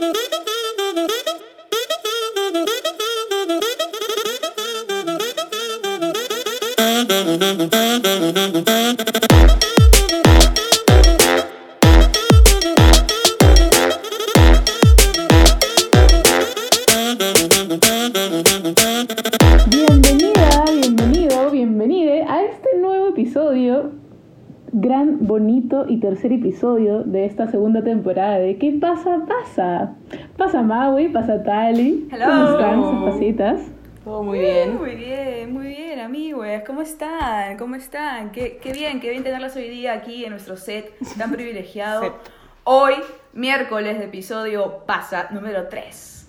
Thank you. Y tercer episodio de esta segunda temporada de ¿Qué pasa, pasa? Pasa Maui, pasa Tali. Hello. ¿Cómo están sus pasitas? Todo muy bien. Muy bien, muy bien, amigos. ¿Cómo están? ¿Cómo están? Qué, qué bien, qué bien tenerlas hoy día aquí en nuestro set tan privilegiado. Set. Hoy, miércoles de episodio Pasa número 3.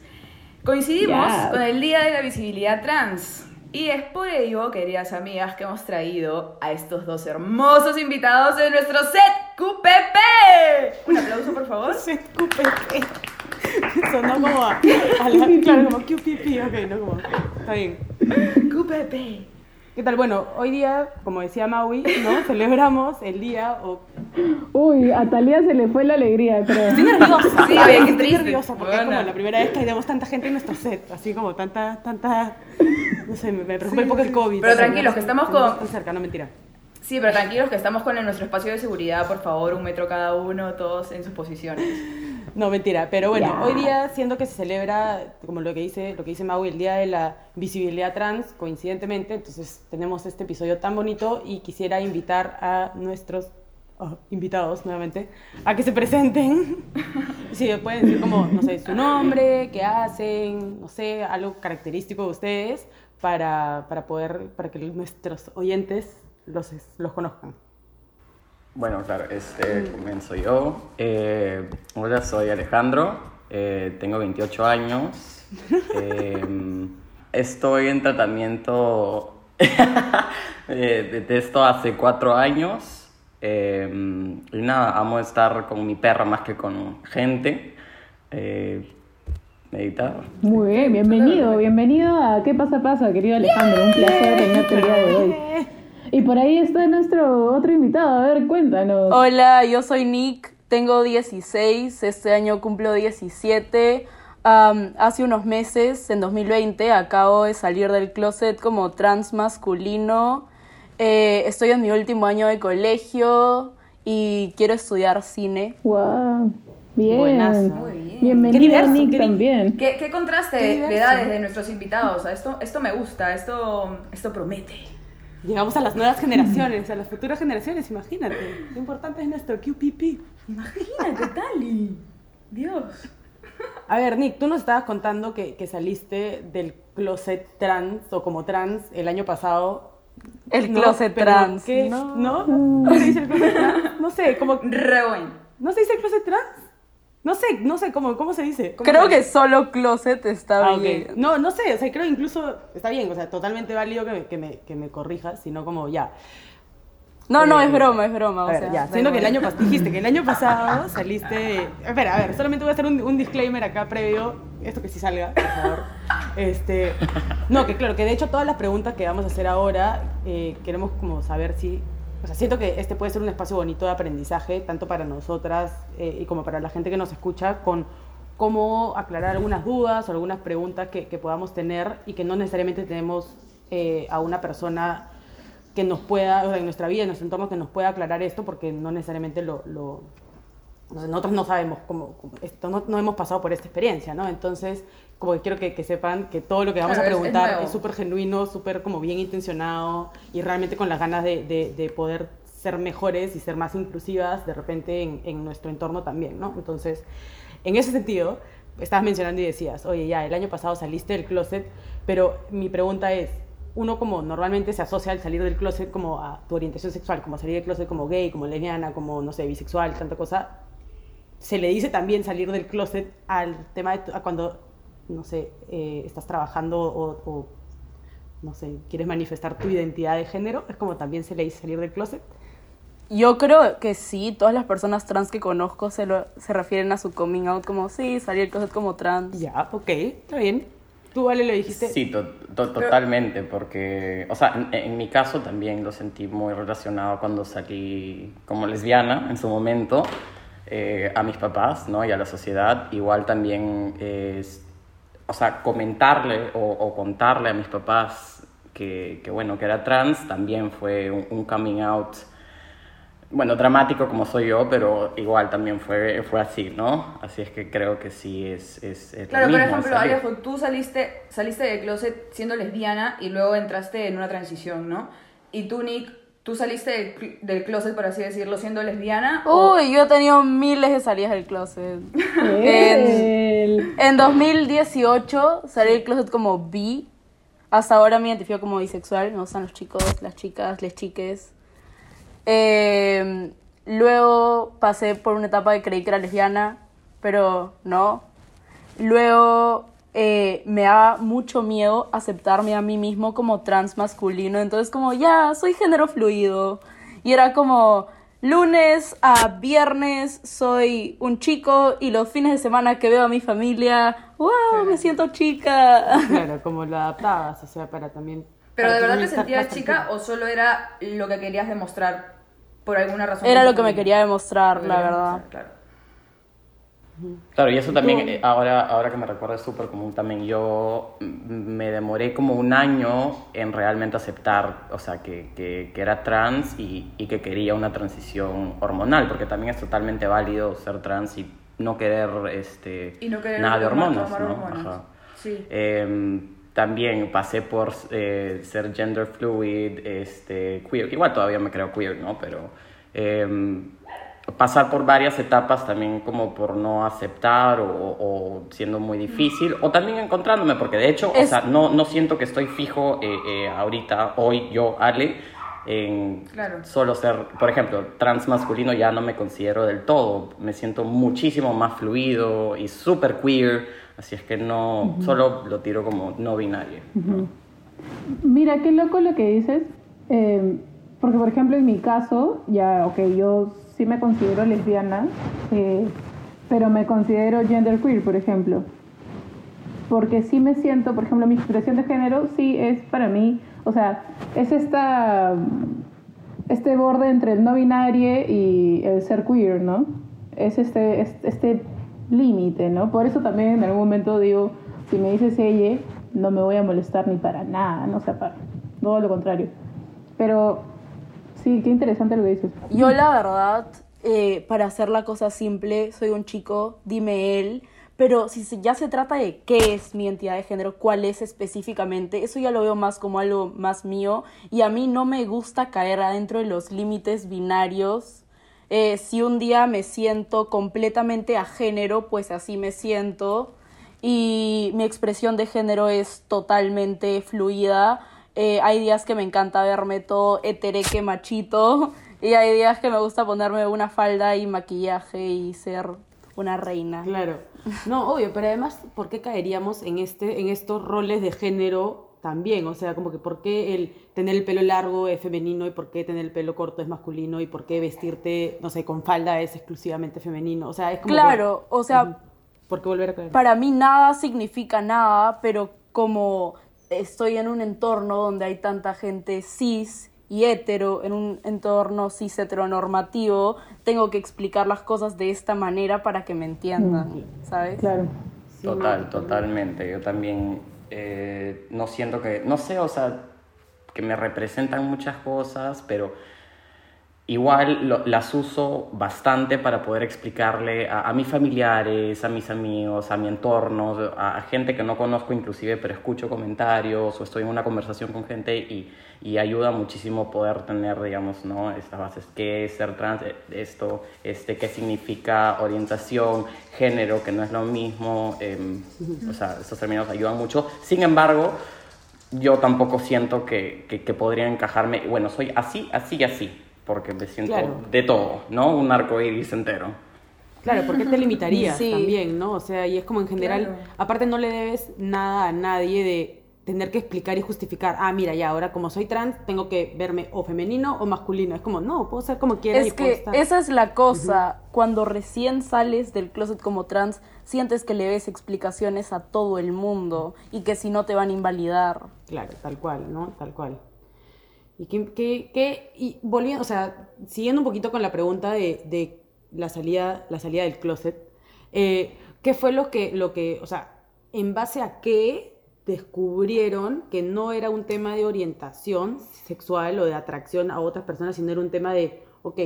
Coincidimos con el Día de la Visibilidad Trans. Y es por ello, queridas amigas, que hemos traído a estos dos hermosos invitados de nuestro set QPP. Un aplauso, por favor. QPP. Sonó como a, a la, claro, como QPP, ok, no como, está bien. QPP. ¿Qué tal? Bueno, hoy día, como decía Maui, ¿no? Celebramos el día, o... Uy, a Talia se le fue la alegría, creo. Estoy nerviosa, Sí, Estoy triste. nerviosa porque es como Buena. la primera vez que tenemos tanta gente en nuestro set, así como tanta, tanta, no sé, me, me preocupa un poco el COVID. Pero tranquilos, que estamos con- cerca, no mentira. Sí, pero tranquilos que estamos con nuestro espacio de seguridad, por favor, un metro cada uno, todos en sus posiciones. No, mentira. Pero bueno, hoy día, siendo que se celebra, como lo que dice, lo que dice Maui, el Día de la Visibilidad Trans, coincidentemente, entonces tenemos este episodio tan bonito y quisiera invitar a nuestros oh, invitados nuevamente a que se presenten. Sí, pueden decir como, no sé, su nombre, qué hacen, no sé, algo característico de ustedes para, para poder, para que nuestros oyentes los, los conozcan. Bueno, claro, este, comienzo yo. Eh, hola, soy Alejandro, eh, tengo 28 años. eh, estoy en tratamiento eh, de esto hace cuatro años. eh, y nada, amo estar con mi perra más que con gente. Eh, meditar. Muy bien, bienvenido, bienvenido a ¿Qué pasa, pasa, querido Alejandro? Un placer tenerte el día de hoy. Y por ahí está nuestro otro invitado, a ver, cuéntanos. Hola, yo soy Nick, tengo 16, este año cumplo 17. Am, hace unos meses, en 2020, acabo de salir del closet como trans masculino. Eh, estoy en mi último año de colegio y quiero estudiar cine. Wow, bien. Buenazo. Muy bien. Bienvenido diverso, Nick qué- también. ¿Qué, qué contraste Qué de edades de nuestros invitados? O sea, esto, esto me gusta, esto, esto promete. Llegamos a las nuevas generaciones, a las futuras generaciones, imagínate. Lo importante es nuestro QPP. Imagínate, Tali. Dios. A ver, Nick, tú nos estabas contando que, que saliste del closet trans o como trans el año pasado. El No, closet trans. ¿qué? No. ¿No? ¿No se dice el closet trans? No sé, como... Re bueno. ¿No se dice el closet trans? No sé, no sé, ¿cómo, cómo se dice? ¿Cómo Creo se que solo closet está Ah, bien. No, no sé, o sea, creo incluso, está bien, o sea, totalmente válido que me, que me, que me corrijas, sino como ya. No, no, Eh, es broma, es broma. O ver, sea, ya, siendo que el año pasado, dijiste que el año pasado saliste... Espera, a ver, solamente voy a hacer un, un disclaimer acá previo, esto que sí salga, por favor. Este, no, que claro, que de hecho todas las preguntas que vamos a hacer ahora, eh, queremos como saber si... O sea, siento que este puede ser un espacio bonito de aprendizaje, tanto para nosotras eh, y como para la gente que nos escucha, con cómo aclarar algunas dudas o algunas preguntas que, que podamos tener y que no necesariamente tenemos eh, a una persona que nos pueda, o sea, en nuestra vida, en nuestro entorno, que nos pueda aclarar esto, porque no necesariamente lo... lo nosotros no sabemos cómo- esto, no, no hemos pasado por esta experiencia, ¿no? Entonces, como que quiero que, que sepan que todo lo que vamos Claro, a preguntar es súper genuino, súper como bien intencionado y realmente con las ganas de, de- de poder ser mejores y ser más inclusivas de repente en, en nuestro entorno también, ¿no? Entonces, en ese sentido, estabas mencionando y decías, oye, ya, el año pasado saliste del closet, pero mi pregunta es, uno como normalmente se asocia al salir del closet como a tu orientación sexual, como salir del closet como gay, como lesbiana, como, no sé, bisexual, tanta cosa, se le dice también salir del closet al tema de a cuando, no sé, eh, estás trabajando o, o, no sé, quieres manifestar tu identidad de género, es como también se le dice salir del closet. Yo creo que sí, todas las personas trans que conozco se, lo, se refieren a su coming out como sí, salir del closet como trans. Ya, ok, está bien. Tú, Vale, lo dijiste. Sí, to- to- totalmente, porque, o sea, en, en mi caso también lo sentí muy relacionado cuando salí como lesbiana en su momento. eh, a mis papás ¿no? y a la sociedad. Igual también, es, o sea, comentarle o, o contarle a mis papás que, que, bueno, que era trans también fue un, un coming out bueno, dramático como soy yo, pero igual también fue, fue así, ¿no? Así es que creo que sí es, es, es Claro, lo por ejemplo. Alejo, tú saliste, saliste del closet siendo lesbiana y luego entraste en una transición, ¿no? Y tú, Nick, tú saliste del, cl- del closet, por así decirlo, siendo lesbiana. o- Uy, yo he tenido miles de salidas del closet. en, en 2018 salí del closet como bi. Hasta ahora me identifico como bisexual. Me gustan los chicos, las chicas, les chiques. Eh, luego pasé por una etapa de creí que era lesbiana, pero no. Luego eh, me da mucho miedo aceptarme a mí mismo como trans masculino. Entonces como, ya, soy género fluido. Y era como, lunes a viernes soy un chico y los fines de semana que veo a mi familia, wow, me siento chica. Claro, como lo adaptabas, o sea, para también... ¿Pero de verdad te sentías chica o solo era lo que querías demostrar por alguna razón? Era lo que me quería demostrar, la verdad. demostrar, Claro. Claro, y eso también, eh, ahora, ahora que me recuerdo, es súper común también. Yo me demoré como un año en realmente aceptar, o sea, que, que, que era trans y, y que quería una transición hormonal, porque también es totalmente válido ser trans y no querer este, Y no querer nada de hormonas, ¿no? hormonas. Ajá. Sí. Eh, también pasé por eh, ser gender fluid, este, queer, igual todavía me creo queer, ¿no? Pero eh, pasar por varias etapas también como por no aceptar o, o siendo muy difícil, o también encontrándome, porque de hecho, o sea, no, no siento que estoy fijo eh, eh, ahorita, hoy, yo, Ale, en Claro. solo ser, por ejemplo, trans masculino ya no me considero del todo, me siento muchísimo más fluido y súper queer, así es que no, solo lo tiro como no binario. ¿no? Mira, qué loco lo que dices. eh, porque, por ejemplo, en mi caso, ya, ok, yo sí me considero lesbiana, eh, pero me considero genderqueer, por ejemplo. Porque sí me siento, por ejemplo, mi expresión de género sí es para mí, o sea, es esta, este borde entre el no binario y el ser queer, ¿no? Es este, es- este límite, ¿no? Por eso también en algún momento digo, si me dices ella, no me voy a molestar ni para nada, no o sea, para todo lo contrario. Pero sí, qué interesante lo que dices. Yo la verdad, eh, para hacer la cosa simple, soy un chico, dime él, pero si ya se trata de qué es mi identidad de género, cuál es específicamente, eso ya lo veo más como algo más mío y a mí no me gusta caer adentro de los límites binarios. Eh, si un día me siento completamente a género, pues así me siento y mi expresión de género es totalmente fluida. Eh, hay días que me encanta verme todo etereque machito y hay días que me gusta ponerme una falda y maquillaje y ser una reina. Claro. No, obvio, pero además, ¿por qué caeríamos en, este, en estos roles de género también? O sea, como que ¿por qué el tener el pelo largo es femenino y por qué tener el pelo corto es masculino y por qué vestirte, no sé, con falda es exclusivamente femenino? O sea, es como... que- Claro, o sea, ¿Por qué volver a caer? para mí nada significa nada, pero como estoy en un entorno donde hay tanta gente cis y hetero, en un entorno cis heteronormativo, tengo que explicar las cosas de esta manera para que me entiendan, ¿sabes? Claro. Sí, Total, totalmente. Yo también eh, no siento que, no sé, o sea, que me representan muchas cosas, pero igual las uso bastante para poder explicarle a, mis familiares, a mis amigos, a mi entorno, a, gente que no conozco inclusive, pero escucho comentarios o estoy en una conversación con gente y, ayuda muchísimo poder tener, digamos, ¿no? Estas bases. ¿Qué es ser trans? Eh, Esto, este, ¿qué significa orientación, género, que no es lo mismo? em, o sea, estos términos ayudan mucho. Sin embargo, yo tampoco siento que, que, que podría encajarme, bueno, soy así, así y así, porque me siento Claro. de todo, ¿no? Un arco iris entero. Claro, ¿por qué te limitarías Sí. también, no? O sea, y es como en general, Claro. aparte no le debes nada a nadie de tener que explicar y justificar, ah, mira, ya ahora como soy trans, tengo que verme o femenino o masculino. Es como, no, puedo ser como quiera y Es puedo que estar. esa es la cosa. Cuando recién sales del closet como trans, sientes que le ves explicaciones a todo el mundo y que si no te van a invalidar. Claro, tal cual, ¿no? Tal cual. Y que, que, que- y volviendo, o sea, siguiendo un poquito con la pregunta de, de la salida, la salida del closet, eh, ¿qué fue lo que, lo que, o sea, en base a qué descubrieron que no era un tema de orientación sexual o de atracción a otras personas, sino era un tema de, ok,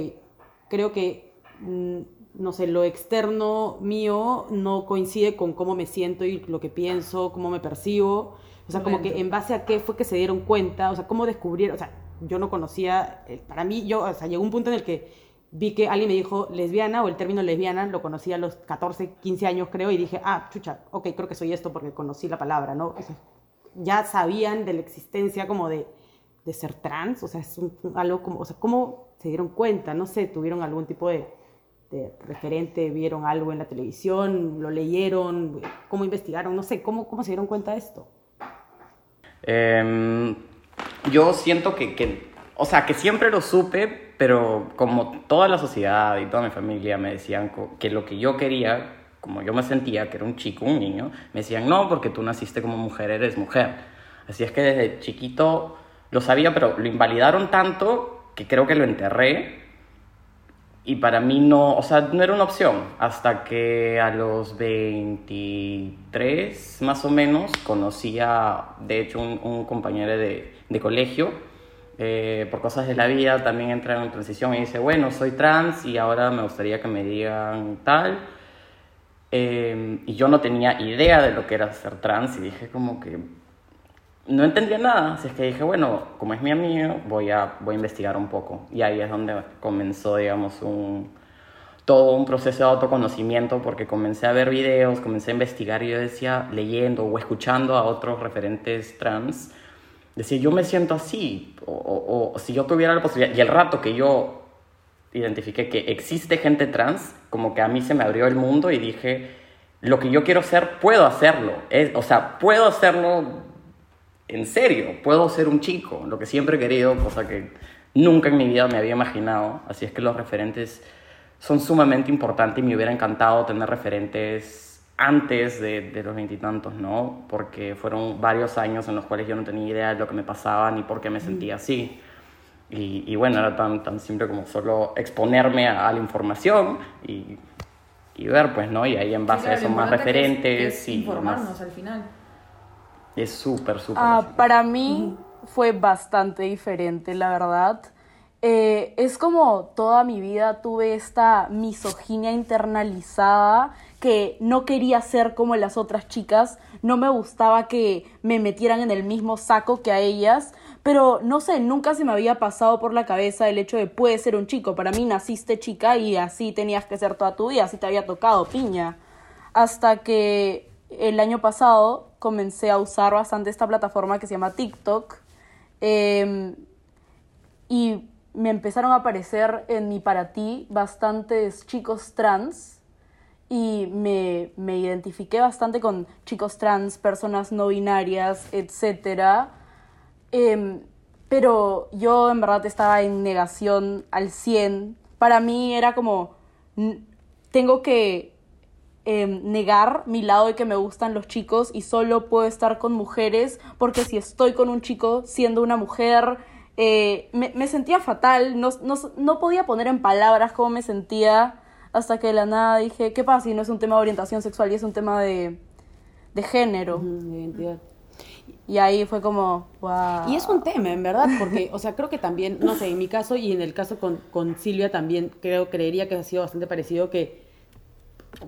creo que, mm, no sé, lo externo mío no coincide con cómo me siento y lo que pienso, cómo me percibo. O sea, como que en base a qué fue que se dieron cuenta, o sea, cómo descubrieron, o sea, yo no conocía, eh, para mí, yo, o sea, llegó un punto en el que vi que alguien me dijo lesbiana o el término lesbiana, lo conocí a los 14, 15 años creo, y dije, ah, chucha, ok, creo que soy esto porque conocí la palabra, ¿no? O sea, ya sabían de la existencia como de, de ser trans, o sea, es un- algo como, o sea, ¿cómo se dieron cuenta? No sé, tuvieron algún tipo de, de referente, vieron algo en la televisión, lo leyeron, cómo investigaron, no sé, ¿cómo, cómo se dieron cuenta de esto? Em, yo siento que, que, o sea, que siempre lo supe, pero como toda la sociedad y toda mi familia me decían que lo que yo quería, como yo me sentía, que era un chico, un niño, me decían, no, porque tú naciste como mujer, eres mujer. Así es que desde chiquito lo sabía, pero lo invalidaron tanto que creo que lo enterré. Y para mí no, o sea, no era una opción. Hasta que a los 23 más o menos conocí a, de hecho, un, compañero de, de colegio. Eh, por cosas de la vida también entra en transición y dice, bueno, soy trans y ahora me gustaría que me digan tal. Eh, y yo no tenía idea de lo que era ser trans y dije como que no entendía nada, así es que dije, bueno, como es mi amigo, voy a, voy a investigar un poco. Y ahí es donde comenzó, digamos, un, todo un proceso de autoconocimiento, porque comencé a ver videos, comencé a investigar y yo decía, leyendo o escuchando a otros referentes trans, decía, yo me siento así, o, o- si yo tuviera la posibilidad, y el rato que yo identifiqué que existe gente trans, como que a mí se me abrió el mundo y dije, lo que yo quiero ser, puedo hacerlo. Es, o sea, puedo hacerlo en serio, puedo ser un chico, lo que siempre he querido, cosa que nunca en mi vida me había imaginado. Así es que los referentes son sumamente importantes y me hubiera encantado tener referentes antes de, de los veintitantos, ¿no? Porque fueron varios años en los cuales yo no tenía idea de lo que me pasaba ni por qué me sentía así. Y, y bueno, era tan, tan simple como solo exponerme a, a la información y, y ver, pues, ¿no? Y ahí en base Claro, a eso más es- referentes es y informarnos más. al final. Es súper, súper. Ah, para mí fue bastante diferente, la verdad. Eh, es como toda mi vida tuve esta misoginia internalizada que no quería ser como las otras chicas, no me gustaba que me metieran en el mismo saco que a ellas, pero no sé, nunca se me había pasado por la cabeza el hecho de puedes ser un chico. Para mí naciste chica y así tenías que ser toda tu vida, así te había tocado piña. Hasta que el año pasado comencé a usar bastante esta plataforma que se llama TikTok. em, y me empezaron a aparecer en mi para ti bastantes chicos trans y me, me identifiqué bastante con chicos trans, personas no binarias, etc. Em, pero yo en verdad estaba en negación al 100. Para mí era como, tengo que em, negar mi lado de que me gustan los chicos y solo puedo estar con mujeres porque si estoy con un chico siendo una mujer, eh, me, me sentía fatal, no, no, no podía poner en palabras cómo me sentía hasta que de la nada dije, ¿qué pasa si no es un tema de orientación sexual y es un tema de, de género? Identidad. Y ahí fue como, wow. Y es un tema, en verdad, porque, o sea, creo que también, no sé, en mi caso y en el caso con, con Silvia también, creo, creería que ha sido bastante parecido que,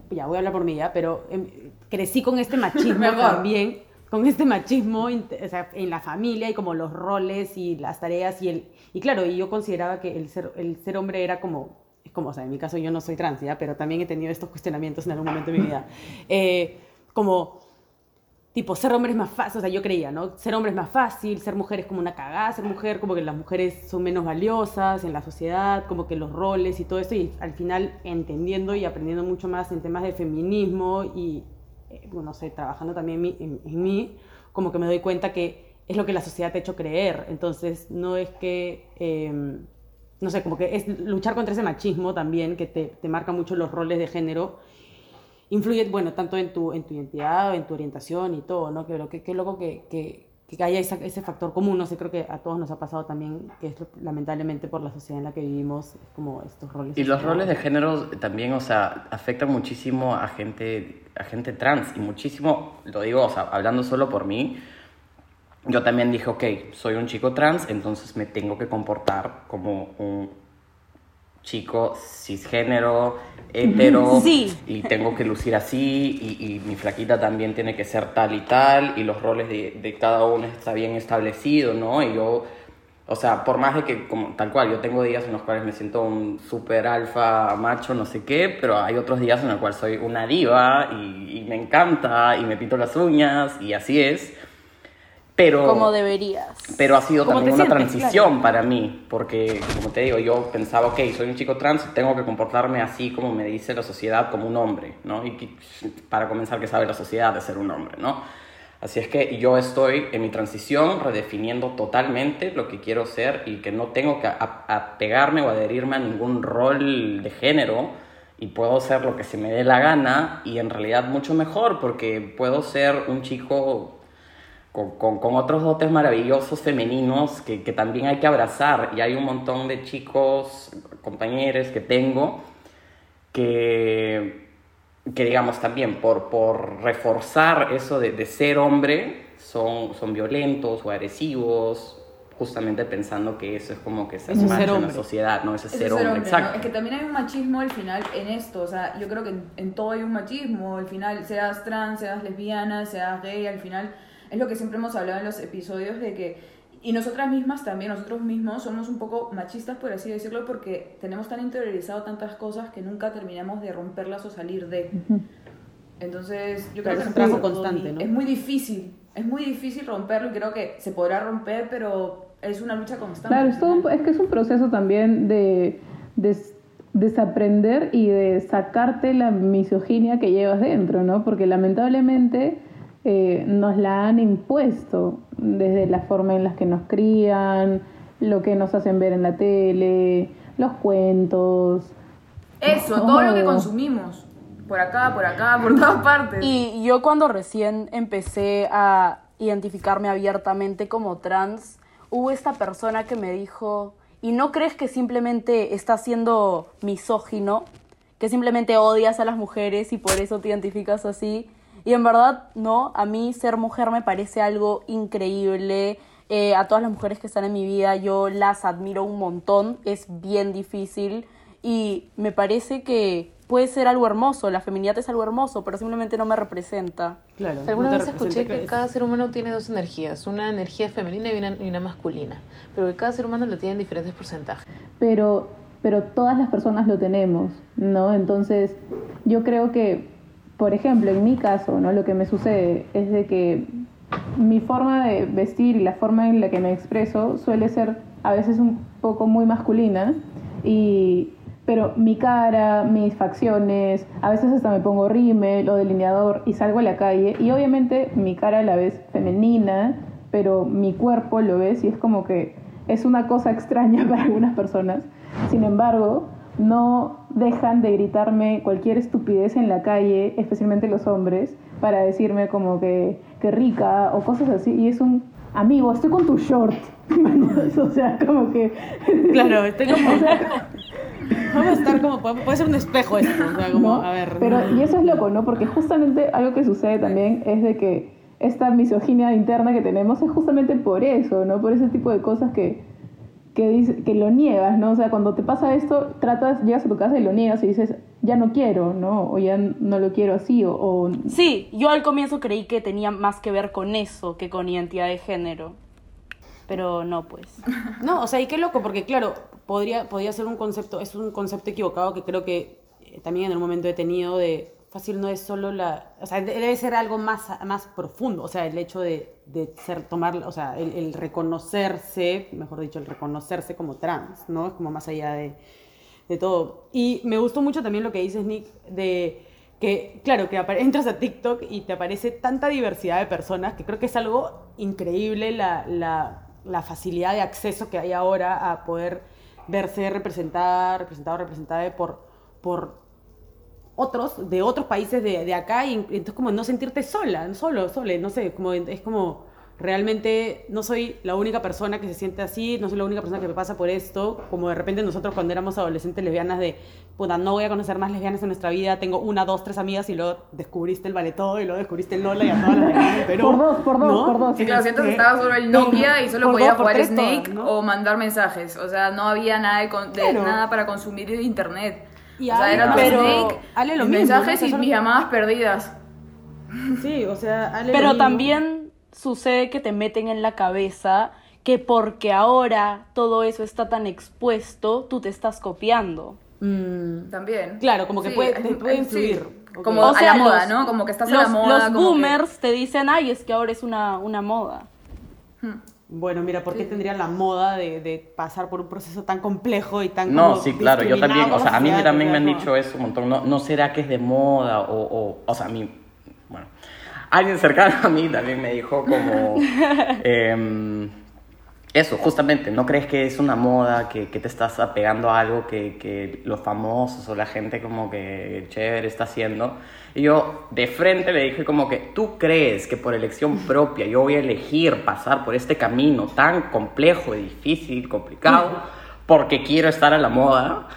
ya voy a hablar por mí ya, pero em, crecí con este machismo también, con este machismo o sea, en la familia y como los roles y las tareas y el, y claro, y yo consideraba que el ser, el ser hombre era como, es como, o sea, en mi caso yo no soy trans, ¿ya? pero también he tenido estos cuestionamientos en algún momento de mi vida, Eh, como tipo, ser hombre es más fácil, o sea, yo creía, ¿no? Ser hombre es más fácil, ser mujer es como una cagada, ser mujer como que las mujeres son menos valiosas en la sociedad, como que los roles y todo esto, y al final entendiendo y aprendiendo mucho más en temas de feminismo y, eh, bueno, no sé, trabajando también en mí, como que me doy cuenta que es lo que la sociedad te ha hecho creer, entonces no es que... eh, no sé, como que es luchar contra ese machismo también, que te, te marca mucho los roles de género, influye, bueno, tanto en tu, en tu identidad, en tu orientación y todo, ¿no? Pero qué, qué loco que, que, que haya esa- ese factor común, no sé, creo que a todos nos ha pasado también, que es lamentablemente por la sociedad en la que vivimos, es como estos roles. Y los roles de género también, o sea, afectan muchísimo a gente, a gente trans y muchísimo, lo digo, o sea, hablando solo por mí, yo también dije, ok, soy un chico trans, entonces me tengo que comportar como un chico cisgénero, hetero, Sí. y tengo que lucir así, y, y mi flaquita también tiene que ser tal y tal, y los roles de, de cada uno está bien establecido, ¿no? Y yo, o sea, por más de que, como, tal cual, yo tengo días en los cuales me siento un super alfa macho, no sé qué, pero hay otros días en los cuales soy una diva, y, y me encanta, y me pinto las uñas, y así es. Pero... Como deberías. Pero ha sido ¿Cómo también una sientes? transición Claro. para mí, porque como te digo, yo pensaba, ok, soy un chico trans, tengo que comportarme así como me dice la sociedad como un hombre, ¿no? Y para comenzar, que sabe la sociedad de ser un hombre, ¿no? Así es que yo estoy en mi transición redefiniendo totalmente lo que quiero ser y que no tengo que apegarme o adherirme a ningún rol de género y puedo ser lo que se me dé la gana y en realidad mucho mejor porque puedo ser un chico con, con- con otros dotes maravillosos femeninos que, que también hay que abrazar. Y hay un montón de chicos, compañeros que tengo, que, que digamos también por, por reforzar eso de, de ser hombre, son, son violentos o agresivos, justamente pensando que eso es como que se es mancha en la hombre. sociedad, ¿no? Eso es Ese ser hombre, ¿no? exacto. Es que también hay un machismo al final en esto, o sea, yo creo que en, en todo hay un machismo, al final, seas trans, seas lesbiana, seas gay, al final, es lo que siempre hemos hablado en los episodios de que, y nosotras mismas también, nosotros mismos somos un poco machistas, por así decirlo, porque tenemos tan interiorizado tantas cosas que nunca terminamos de romperlas o salir de. Entonces, yo creo Claro, que es un trabajo constante, ¿no? Es muy difícil, es muy difícil romperlo y creo que se podrá romper, pero es una lucha constante. Claro, es, todo un- es que es un proceso también de des- desaprender y de sacarte la misoginia que llevas dentro, ¿no? Porque lamentablemente eh, nos la han impuesto desde la forma en las que nos crían, lo que nos hacen ver en la tele, los cuentos. Eso, todo lo que consumimos. Por acá, por acá, por todas partes. Y yo cuando recién empecé a identificarme abiertamente como trans, hubo esta persona que me dijo, ¿y no crees que simplemente estás siendo misógino? Que simplemente odias a las mujeres y por eso te identificas así. Y en verdad, no, a mí ser mujer me parece algo increíble. Eh, a todas las mujeres que están en mi vida yo las admiro un montón, es bien difícil y me parece que puede ser algo hermoso, la feminidad es algo hermoso, pero simplemente no me representa. Claro, Alguna no vez escuché que cada ser humano tiene dos energías, una energía femenina y una, y una masculina, pero que cada ser humano lo tiene en diferentes porcentajes. pero, pero todas las personas lo tenemos, ¿no? Entonces, yo creo que, por ejemplo, en mi caso, ¿no? Lo que me sucede es de que mi forma de vestir y la forma en la que me expreso suele ser a veces un poco muy masculina y pero mi cara, mis facciones, a veces hasta me pongo rímel o delineador y salgo a la calle y obviamente mi cara la ves femenina, pero mi cuerpo lo ves y es como que es una cosa extraña para algunas personas. Sin embargo, no dejan de gritarme cualquier estupidez en la calle, especialmente los hombres, para decirme como que, que rica o cosas así. Y es un amigo, estoy con tu short. o sea, como que... Claro, estoy como. Vamos a estar como. Puede, puede ser un espejo esto. O sea, como, ¿no? a ver. Pero, y eso es loco, ¿no? Porque justamente algo que sucede también es de que esta misoginia interna que tenemos es justamente por eso, ¿no? Por ese tipo de cosas que, que, dice- que lo niegas, ¿no? O sea, cuando te pasa esto, tratas, llegas a tu casa y lo niegas y dices, ya no quiero, ¿no? O ya no lo quiero así, o... o Sí, yo al comienzo creí que tenía más que ver con eso que con identidad de género, pero no, pues. No, o sea, y qué loco, porque claro, podría, podría ser un concepto, es un concepto equivocado que creo que eh, también en el momento he tenido de fácil no es solo la, o sea, de- debe ser algo más, más profundo, o sea, el hecho de, de ser, tomar, o sea, el, reconocerse, mejor dicho, el reconocerse como trans, ¿no? Es como más allá de, de todo. Y me gustó mucho también lo que dices, Nick, de que, claro, que entras a TikTok y te aparece tanta diversidad de personas, que creo que es algo increíble la, la, facilidad de acceso que hay ahora a poder verse representada, representado, representada por, por otros, de otros países de, de acá, y entonces como no sentirte sola, solo, sole, no sé, como, es como realmente no soy la única persona que se siente así, no soy la única persona que me pasa por esto, como de repente nosotros cuando éramos adolescentes lesbianas de, puta, no voy a conocer más lesbianas en nuestra vida, tengo una, dos, tres amigas y luego descubriste el Baletó y luego descubriste el Lola y a todas las lesbianas del Perú. Por dos, por dos, ¿no? por dos. Sí, claro, siento que Este, estaba solo el Nokia y solo por podía dos, por jugar tres Snake todas, ¿no? o mandar mensajes. O sea, no había nada, de con- de- Claro. nada para consumir de internet. Y o sea, Ale- era pero Snake, Ale lo mis mismo, mensajes ¿no? y mis llamadas perdidas. Sí, o sea, Ale lo Pero mismo. también sucede que te meten en la cabeza que porque ahora todo eso está tan expuesto, tú te estás copiando. Mm, También. Claro, como que puede- te puede sí. influir. Ok. Como O a sea, la moda, los- ¿no? Como que estás los, a la moda. los como que- boomers te dicen, ay, es que ahora es una, una moda. Bueno, mira, ¿por qué tendría la moda de, de pasar por un proceso tan complejo y tan No, como sí, claro, yo también, o sea, a mí también me han dicho eso un montón, no, no será que es de moda o, o, o sea, a mí, bueno, alguien cercano a mí también me dijo como, em, eso, justamente, ¿no crees que es una moda, que, que te estás apegando a algo que, que los famosos o la gente como que chévere está haciendo? Y yo de frente le dije como que, ¿tú crees que por elección propia yo voy a elegir pasar por este camino tan complejo, difícil, complicado, porque quiero estar a la moda?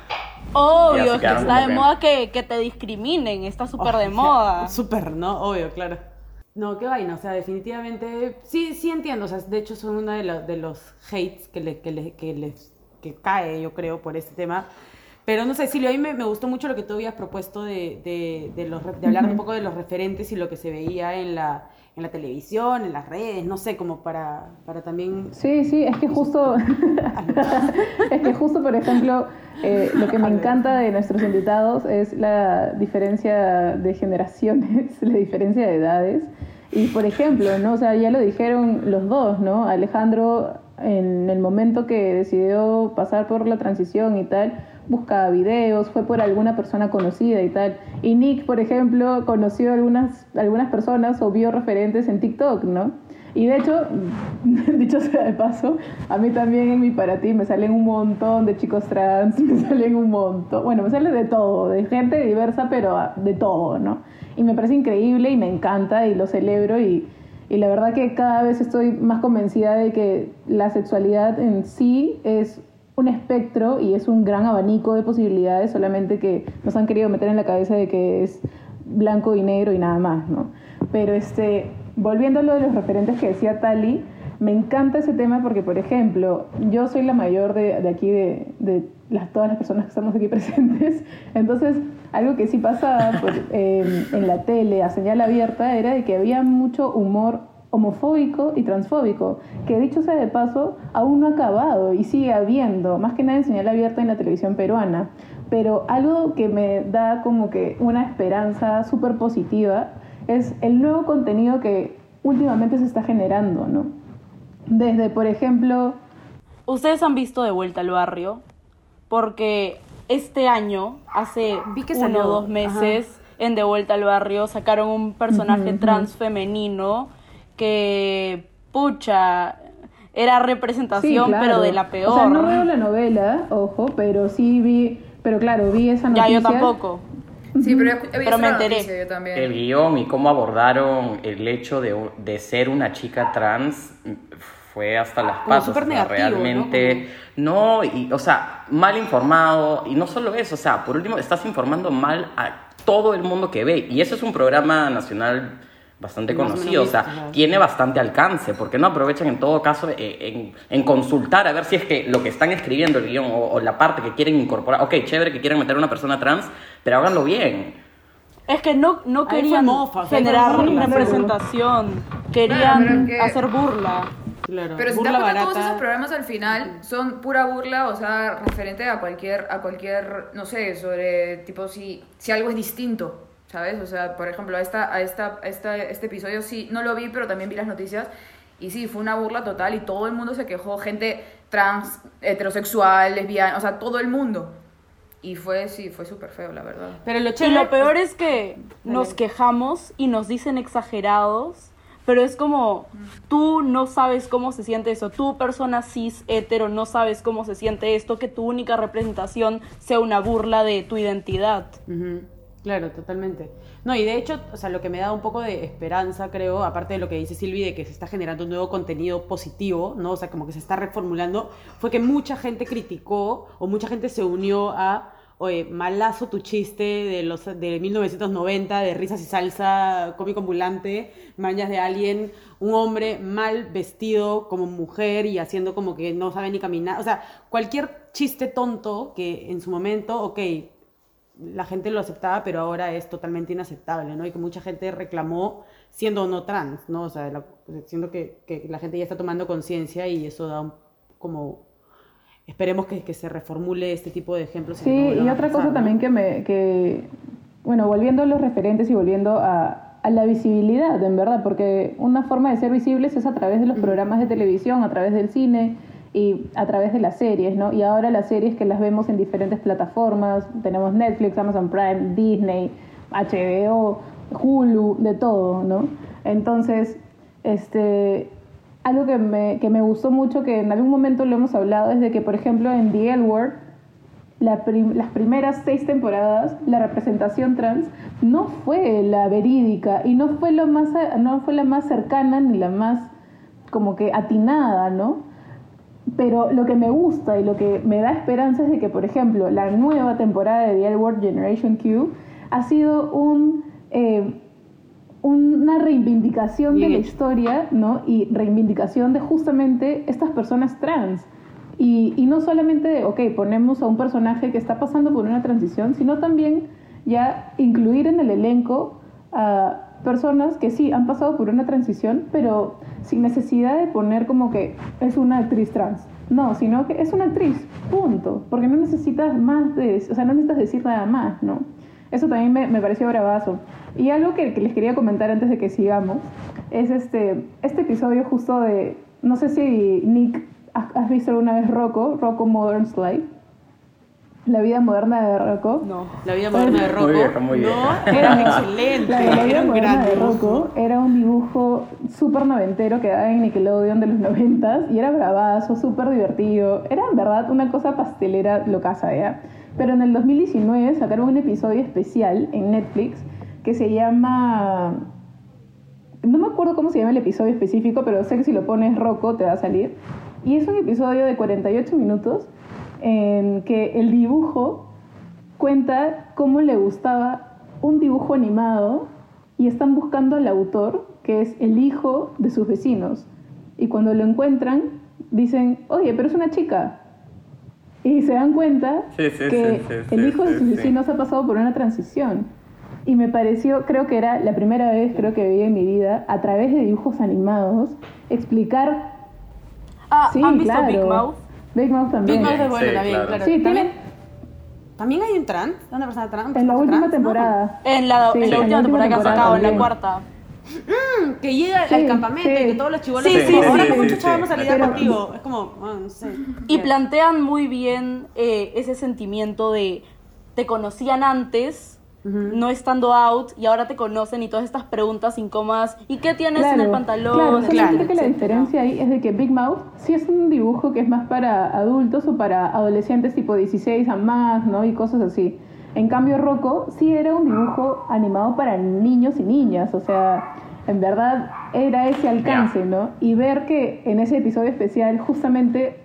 Obvio, que está de moda que, que te discriminen, está súper de moda. Súper, ¿no? Obvio, claro. No, qué vaina, o sea, definitivamente, sí, sí entiendo, o sea, de hecho son uno de, los- de los hates que, le, que, le- que les que cae, yo creo, por este tema. Pero no sé, Silvia, a mí me, me gustó mucho lo que tú habías propuesto de, de, de los, de hablar un poco de los referentes y lo que se veía en la, en la televisión, en las redes, no sé, como para, para también... Sí, sí, es que justo, es que justo, por ejemplo, eh, lo que me encanta de nuestros invitados es la diferencia de generaciones, la diferencia de edades. Y por ejemplo, ¿no? O sea, ya lo dijeron los dos, ¿no? Alejandro, en el momento que decidió pasar por la transición y tal, buscaba videos, fue por alguna persona conocida y tal. Y Nick, por ejemplo, conoció algunas, algunas personas o vio referentes en TikTok, ¿no? Y de hecho, dicho sea de paso, a mí también en mi para ti me salen un montón de chicos trans, me salen un montón, bueno, me sale de todo, de gente diversa, pero ah, de todo, ¿no? Y me parece increíble y me encanta y lo celebro y, y la verdad que cada vez estoy más convencida de que la sexualidad en sí es un espectro y es un gran abanico de posibilidades, solamente que nos han querido meter en la cabeza de que es blanco y negro y nada más, ¿no? Pero este, volviendo a lo de los referentes que decía Tali, me encanta ese tema porque, por ejemplo, yo soy la mayor de, de aquí, de, de todas las personas que estamos aquí presentes. Entonces, algo que sí pasaba eh, en la tele a señal abierta era de que había mucho humor homofóbico y transfóbico, que dicho sea de paso, aún no ha acabado y sigue habiendo, más que nada en señal abierta en la televisión peruana. Pero algo que me da como que una esperanza súper positiva es el nuevo contenido que últimamente se está generando, ¿no? Desde, por ejemplo, Ustedes han visto De Vuelta al Barrio, porque este año, hace Vi que uno o dos meses, en De Vuelta al Barrio sacaron un personaje ujú. trans femenino que, pucha, era sí, representación, claro. pero de la peor. O sea, no veo la novela, ojo, pero sí vi, pero claro, vi esa ya, noticia. yo tampoco. Sí, pero he, he visto Pero me enteré. noticia yo también. El guion y cómo abordaron el hecho de, de ser una chica trans fue hasta las patas. súper o sea, negativo, ¿no? realmente, ¿no? y, o sea, mal informado. Y no solo eso, o sea, por último, estás informando mal a todo el mundo que ve. Y eso es un programa nacional bastante conocido, o sea, tiene bastante alcance, porque no aprovechan en todo caso eh, en, en consultar a ver si es que lo que están escribiendo el guion o, o la parte que quieren incorporar, ok, chévere que quieran meter a una persona trans, pero háganlo bien. Es que no, no querían mofa, generar burla, representación, querían que- hacer burla. Claro, Pero si te das todos esos programas al final son pura burla, o sea, referente a cualquier, a cualquier, no sé, sobre tipo si, si algo es distinto, ¿sabes? O sea, por ejemplo, a esta, a esta, a esta, este episodio sí, no lo vi, pero también vi las noticias. Y sí, fue una burla total y todo el mundo se quejó, gente trans, heterosexual, lesbiana, o sea, todo el mundo. Y fue, sí, fue súper feo, la verdad. Pero lo Y lo peor es que nos quejamos y nos dicen exagerados, pero es como tú no sabes cómo se siente eso, tú persona cis hetero no sabes cómo se siente esto, que tu única representación sea una burla de tu identidad. Ujú. Claro, totalmente. No, y de hecho, o sea, lo que me da un poco de esperanza, creo, aparte de lo que dice Silvi, de que se está generando un nuevo contenido positivo, ¿no? O sea, como que se está reformulando, fue que mucha gente criticó o mucha gente se unió a, oye, malazo tu chiste de los de 1990, de risas y salsa, cómico ambulante, mañas de alguien, un hombre mal vestido como mujer y haciendo como que no sabe ni caminar. O sea, cualquier chiste tonto que en su momento, ok, la gente lo aceptaba, pero ahora es totalmente inaceptable, ¿no? Y que mucha gente reclamó siendo no trans, ¿no? O sea, la- siendo que, que la gente ya está tomando conciencia y eso da un- como... Esperemos que, que se reformule este tipo de ejemplos. Sí, y otra pasar, cosa ¿no? también que me, que, bueno, volviendo a los referentes y volviendo a, a la visibilidad, en verdad, porque una forma de ser visibles es a través de los programas de televisión, a través del cine y a través de las series, ¿no? Y ahora las series que las vemos en diferentes plataformas, tenemos Netflix, Amazon Prime, Disney, HBO, Hulu, de todo, ¿no? Entonces, este, algo que me, que me gustó mucho, que en algún momento lo hemos hablado, es de que, por ejemplo, en The L Word, la las primeras seis temporadas, la representación trans no fue la verídica y no fue, lo más, no fue la más cercana ni la más como que atinada, ¿no? Pero lo que me gusta y lo que me da esperanza es de que, por ejemplo, la nueva temporada de The L Word Generation Q ha sido un, eh, una reivindicación Bien de la historia, ¿no? Y reivindicación de justamente estas personas trans. Y, y no solamente de, ok, ponemos a un personaje que está pasando por una transición, sino también ya incluir en el elenco a personas que sí han pasado por una transición, pero sin necesidad de poner como que es una actriz trans. No, sino que es una actriz, punto. Porque no necesitas más de, o sea, no necesitas decir nada más, ¿no? Eso también me, me pareció bravazo. Y algo que, que les quería comentar antes de que sigamos es este, este episodio justo de, no sé si Nick, has visto alguna vez Rocco, Rocco Modern's Life, la vida moderna de Rocco. No, la vida moderna de Muy Rocco. vieja, muy vieja. No, era excelente. La, la vida era un moderna gran de dibujo. Rocco era un dibujo súper noventero que daba en Nickelodeon de los noventas y era bravazo, súper divertido. Era en verdad una cosa pastelera locaza, ¿ya? Pero en el 2019 sacaron un episodio especial en Netflix que se llama... No me acuerdo cómo se llama el episodio específico, pero sé que si lo pones Rocco te va a salir. Y es un episodio de 48 minutos en que el dibujo cuenta cómo le gustaba un dibujo animado y están buscando al autor, que es el hijo de sus vecinos. Y cuando lo encuentran, dicen, oye, pero es una chica. Y se dan cuenta Sí, sí, que sí, sí, el sí, hijo de sus sí. vecinos ha pasado por una transición. Y me pareció, creo que era la primera vez, creo que vi en mi vida, a través de dibujos animados, explicar... Ah, Sí, ¿han visto claro. Big Mouth? Big Mouth también. Big Mouth es bueno Sí, también, claro. claro. Sí, ¿También, también hay un trans, una persona trans. en la última trans, ¿no? temporada. En la, Sí, en la última temporada que han sacado, en la cuarta. Que llega Sí, al campamento sí. y que todos los chivolos Sí, sí, ahora sí, que sí, muchachos sí. vamos a Pero- contigo. Es como, ah, no sé. Y plantean muy bien eh, ese sentimiento de te conocían antes, no estando out, y ahora te conocen y todas estas preguntas incómodas. ¿Y qué tienes en el pantalón? Claro, Claro, que la diferencia ahí es de que Big Mouth sí es un dibujo que es más para adultos o para adolescentes tipo 16 a más, ¿no? Y cosas así. En cambio, Rocco sí era un dibujo animado para niños y niñas, o sea, en verdad era ese alcance, ¿no? Y ver que en ese episodio especial justamente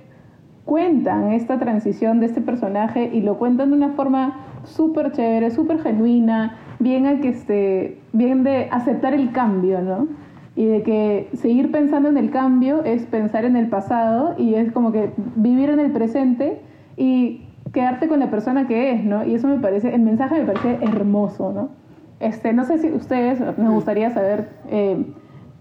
cuentan esta transición de este personaje y lo cuentan de una forma súper chévere, súper genuina, bien a que esté, bien de aceptar el cambio, ¿no? Y de que seguir pensando en el cambio es pensar en el pasado y es como que vivir en el presente y quedarte con la persona que es, ¿no? Y eso me parece, el mensaje me parece hermoso, ¿no? Este, no sé si ustedes, me gustaría saber eh,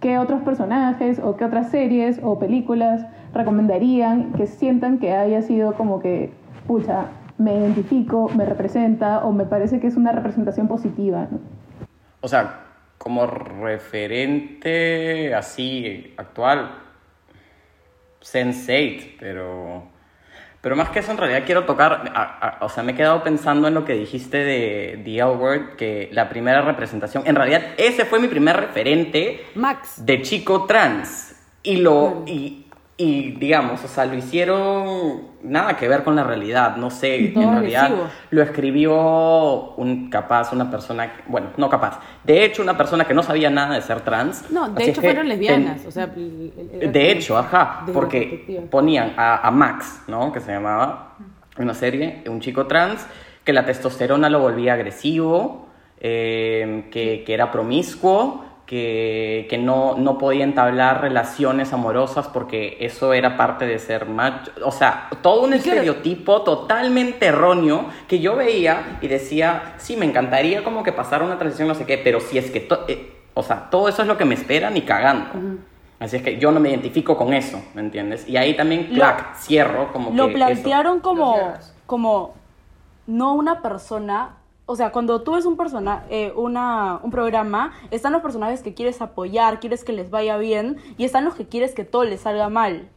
qué otros personajes o qué otras series o películas recomendarían que sientan que haya sido como que, pucha, me identifico, me representa o me parece que es una representación positiva, ¿no? O sea, como referente así actual, Sense8, pero... Pero más que eso, en realidad quiero tocar, a- a- o sea, me he quedado pensando en lo que dijiste de The L Word, que la primera representación, en realidad ese fue mi primer referente Max. de chico trans. Y, lo, y, y digamos, o sea, lo hicieron nada que ver con la realidad, no sé, Todo en realidad agresivo. lo escribió un capaz, una persona, que- bueno, no capaz, de hecho una persona que no sabía nada de ser trans. No, de así hecho fueron lesbianas. ten- O sea, de hecho, ajá, porque ponían a, a Max, ¿no? Que se llamaba una serie, un chico trans, que la testosterona lo volvía agresivo, eh, que, que era promiscuo, que, que no, no podía entablar relaciones amorosas porque eso era parte de ser macho. O sea, todo un estereotipo totalmente erróneo que yo veía y decía, sí, me encantaría como que pasar una transición, no sé qué, pero si es que, eh, o sea, todo eso es lo que me espera ni cagando. Así es que yo no me identifico con eso, ¿me entiendes? Y ahí también, Lo- clac, cierro como Lo que plantearon Lo como, como no una persona. O sea, cuando tú ves un eh, una, un programa, están los personajes que quieres apoyar, quieres que les vaya bien, y están los que quieres que todo les salga mal.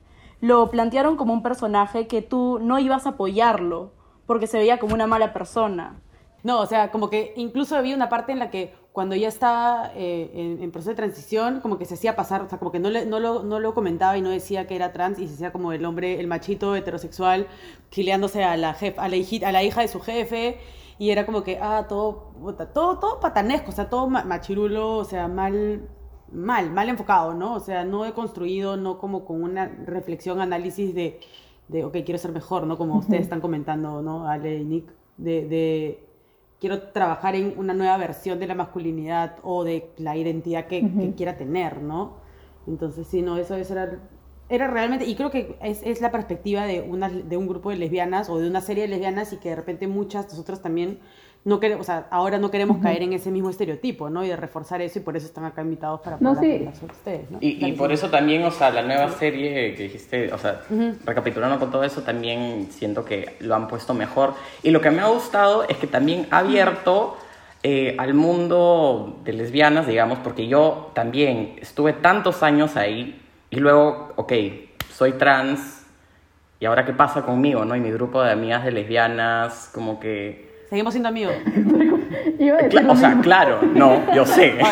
Lo plantearon como un personaje que tú no ibas a apoyarlo, porque se veía como una mala persona. No, o sea, como que incluso había una parte en la que cuando ya estaba eh, en, proceso de transición, como que se hacía pasar, o sea, como que no, le- no, lo, no lo comentaba y no decía que era trans y se hacía como el hombre, el machito heterosexual, gileándose a la, jef, a, la hijita, a la hija de su jefe y era como que, ah, todo, todo, todo patanesco, o sea, todo ma- machirulo, o sea, mal, mal, mal enfocado, ¿no? O sea, no he construido, no como con una reflexión, análisis de, de ok, quiero ser mejor, ¿no? Como ustedes están comentando, ¿no? Ale y Nick, de, de quiero trabajar en una nueva versión de la masculinidad o de la identidad que, que quiera tener, ¿no? Entonces, sí, no, eso, eso era, era realmente, y creo que es, es la perspectiva de, una, de un grupo de lesbianas o de una serie de lesbianas y que de repente muchas, nosotros también, no queremos, o sea, ahora no queremos caer en ese mismo estereotipo, ¿no? Y de reforzar eso y por eso están acá invitados para No, poder sí. hablar sobre ustedes, ¿no? Y, y por eso también, o sea, la nueva serie que dijiste, o sea, recapitulando con todo eso, también siento que lo han puesto mejor. Y lo que me ha gustado es que también ha abierto eh, al mundo de lesbianas, digamos, porque yo también estuve tantos años ahí y luego, ok, soy trans, ¿y ahora qué pasa conmigo, no? Y mi grupo de amigas de lesbianas, como que... Seguimos siendo amigos. Iba a decir Cla- lo o sea, mismo. claro, no, yo sé.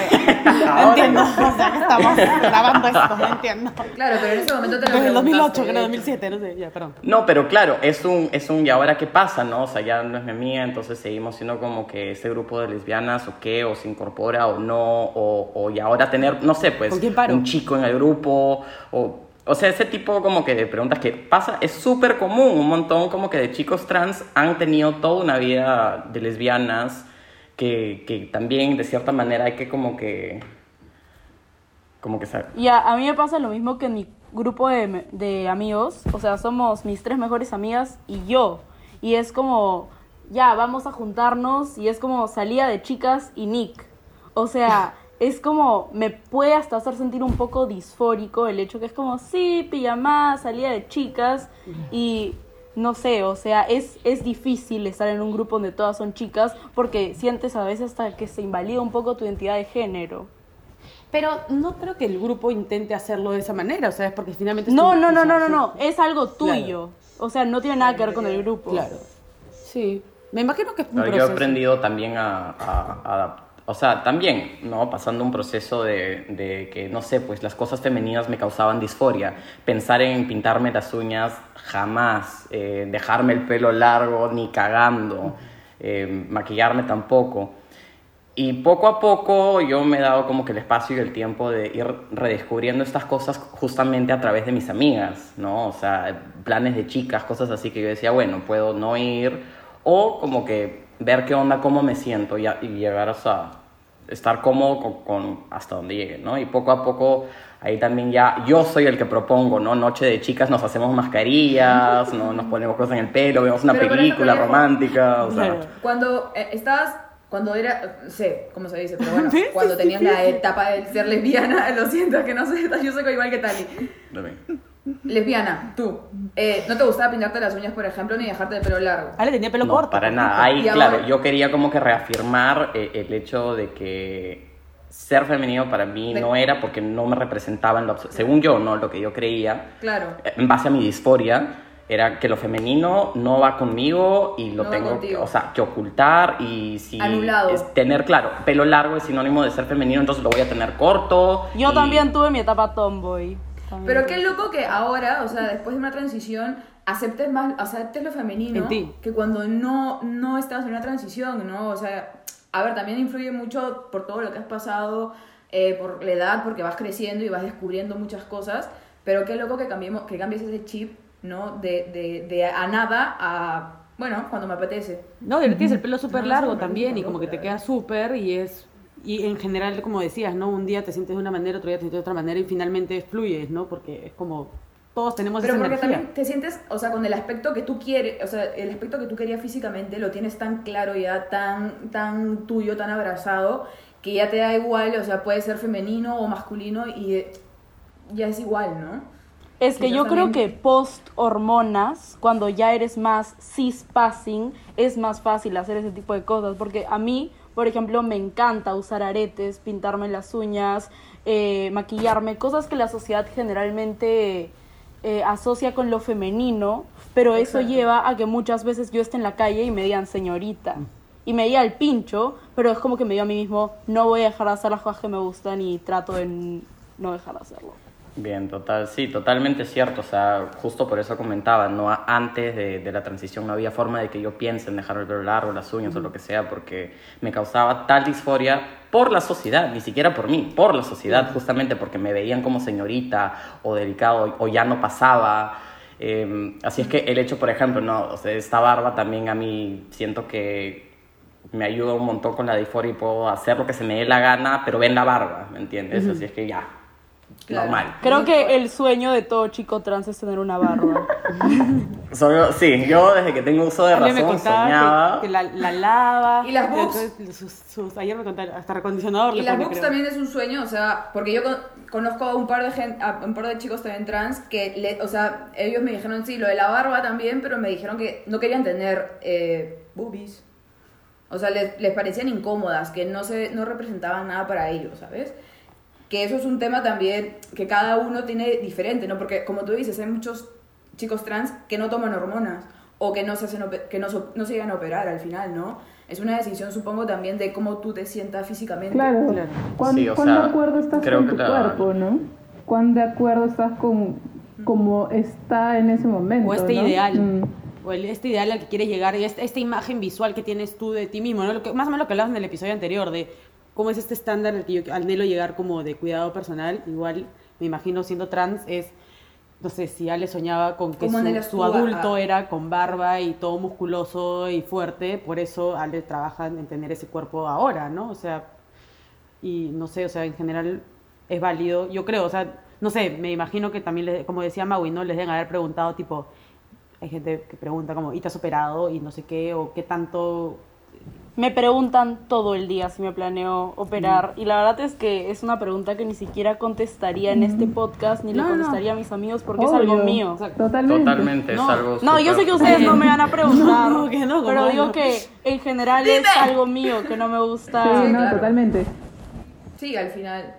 No entiendo, o sea, que estamos grabando esto, no entiendo. Claro, pero en ese momento te lo Desde el 2008, preguntaste, creo, de 2007, no sé, ya, perdón. No, pero claro, es un, es un, ¿y ahora qué pasa, no? O sea, ya no es mi amiga, entonces seguimos siendo como que ese grupo de lesbianas, o qué, o se incorpora, o no, o, o y ahora tener, no sé, pues, ¿Con quién paro? un chico en el grupo, o, o sea, ese tipo como que de preguntas que pasa, es súper común, un montón como que de chicos trans han tenido toda una vida de lesbianas, que, que también de cierta manera hay que como que, como que saber. Y a, a mí me pasa lo mismo que en mi grupo de, de amigos, o sea, somos mis tres mejores amigas y yo. Y es como, ya, vamos a juntarnos y es como salida de chicas y Nick. O sea, es como, me puede hasta hacer sentir un poco disfórico el hecho que es como, sí, pijamá, salida de chicas y no sé, o sea, es, es difícil estar en un grupo donde todas son chicas porque sientes a veces hasta que se invalida un poco tu identidad de género. Pero no creo que el grupo intente hacerlo de esa manera, o sea, es porque finalmente... es No, no, no, no, no, no, es algo Claro. tuyo. O sea, no tiene nada que ver con el grupo. Claro. Sí. Me imagino que es un Claro, yo he aprendido también a, a- a- o sea, también, ¿no? Pasando un proceso de, de que, no sé, pues las cosas femeninas me causaban disforia. Pensar en pintarme las uñas, jamás. Eh, dejarme el pelo largo, ni cagando. Eh, maquillarme tampoco. Y poco a poco yo me he dado como que el espacio y el tiempo de ir redescubriendo estas cosas justamente a través de mis amigas, ¿no? O sea, planes de chicas, cosas así que yo decía, bueno, puedo no ir o como que ver qué onda, cómo me siento y, a- y llegar hasta estar cómodo con, con hasta donde llegue, ¿no? Y poco a poco ahí también ya yo soy el que propongo, ¿no? Noche de chicas nos hacemos mascarillas, ¿no? Nos ponemos cosas en el pelo, vemos una Pero, película ejemplo, romántica, o sea... Claro. Cuando eh, estabas, cuando era, sé cómo se dice, pero bueno, cuando tenías la etapa de ser lesbiana, lo siento que no sé, yo soy igual que Tali. Lesbiana, tú, eh, ¿no te gustaba pintarte las uñas, por ejemplo, ni dejarte el pelo largo? Ale tenía pelo No, corto. para nada. Ahí, claro, ahora- yo quería como que reafirmar eh, el hecho de que ser femenino para mí De- no era porque no me representaba en lo Según yo, no, lo que yo creía, Claro. eh, en base a mi disforia, era que lo femenino no va conmigo y lo No tengo que, o sea, que ocultar y si Anulado. es tener, claro, pelo largo es sinónimo de ser femenino, entonces lo voy a tener corto. Yo y- también tuve mi etapa tomboy. Pero qué loco que ahora, o sea, después de una transición, aceptes más, aceptes lo femenino En ti. que cuando no, no estabas en una transición, ¿no? O sea, a ver, también influye mucho por todo lo que has pasado, eh, por la edad, porque vas creciendo y vas descubriendo muchas cosas, pero qué loco que cambiemos, que cambies ese chip, ¿no? De, de, de a nada a, bueno, cuando me apetece. No, y tienes el pelo súper No, largo también y como que te queda súper y es... Y en general, como decías, ¿no? Un día te sientes de una manera, otro día te sientes de otra manera y finalmente fluyes, ¿no? Porque es como... Todos tenemos Pero esa porque energía. también te sientes, o sea, con el aspecto que tú quieres, o sea, el aspecto que tú querías físicamente lo tienes tan claro ya, tan, tan tuyo, tan abrazado, que ya te da igual, o sea, puede ser femenino o masculino y ya es igual, ¿no? Es que yo creo que post hormonas, cuando ya eres más cis passing, es más fácil hacer ese tipo de cosas. Porque a mí, por ejemplo, me encanta usar aretes, pintarme las uñas, eh, maquillarme, cosas que la sociedad generalmente eh, asocia con lo femenino, pero eso Exacto. lleva a que muchas veces yo esté en la calle y me digan señorita. Y me diga el pincho, pero es como que me digo a mí mismo, no voy a dejar de hacer las cosas que me gustan y trato de no dejar de hacerlo. Bien, total, sí, totalmente cierto. O sea, justo por eso comentaba, no antes de, de la transición no había forma de que yo piense en dejar el pelo largo, las uñas o lo que sea, porque me causaba tal disforia por la sociedad, ni siquiera por mí, por la sociedad, justamente porque me veían como señorita o delicado o ya no pasaba. Eh, así es que el hecho, por ejemplo, no, o sea, esta barba también a mí siento que me ayuda un montón con la disforia y puedo hacer lo que se me dé la gana, pero ven la barba, ¿me entiendes? Así es que ya, Claro. normal. Creo que el sueño de todo chico trans es tener una barba. Solo- sí, yo desde que tengo uso de me razón soñaba. que, que la, la lava. Y las boobs. entonces sus- sus- ayer me contaron, hasta recondicionador Y las boobs también es un sueño, o sea, porque yo con- conozco a un par de gen- a un par de chicos también trans que, le- o sea, ellos me dijeron sí, lo de la barba también, pero me dijeron que no querían tener eh, boobies. O sea, les, les parecían incómodas, que no se no representaban nada para ellos, ¿sabes? Que eso es un tema también que cada uno tiene diferente, ¿no? Porque como tú dices, hay muchos chicos trans que no toman hormonas o que no se hacen que no, so- no se llegan a operar al final, ¿no? Es una decisión, supongo, también de cómo tú te sientas físicamente. Claro. Claro. ¿Cuán, Sí, o cuán sea, de acuerdo estás creo con que tu la- cuerpo, no? ¿Cuán de acuerdo estás con como está en ese momento? O este ¿no? ideal. Mm. O el, este ideal al que quieres llegar, y esta, esta imagen visual que tienes tú de ti mismo, ¿no? Lo que, más o menos lo que hablabas en el episodio anterior, de cómo es este estándar al que yo anhelo llegar como de cuidado personal. Igual, me imagino, siendo trans, es, no sé, si Ale soñaba con que ¿Cómo su, su adulto era con barba y todo musculoso y fuerte, por eso Ale trabaja en tener ese cuerpo ahora, ¿no? O sea, y no sé, o sea, en general es válido, yo creo, o sea, no sé, me imagino que también, les- como decía Maui, ¿no? Les deben haber preguntado, tipo, hay gente que pregunta como, ¿y te has operado? Y no sé qué, o qué tanto... Me preguntan todo el día si me planeo operar y la verdad es que es una pregunta que ni siquiera contestaría en este podcast ni No, le no. contestaría a mis amigos porque es algo Obvio. mío. Exacto. Totalmente. Totalmente, No, es algo No, yo sé que ustedes no me van a preguntar, No, que no, pero digo no. que en general es algo mío que no me gusta. Sí, no, claro. totalmente. Sí, al final.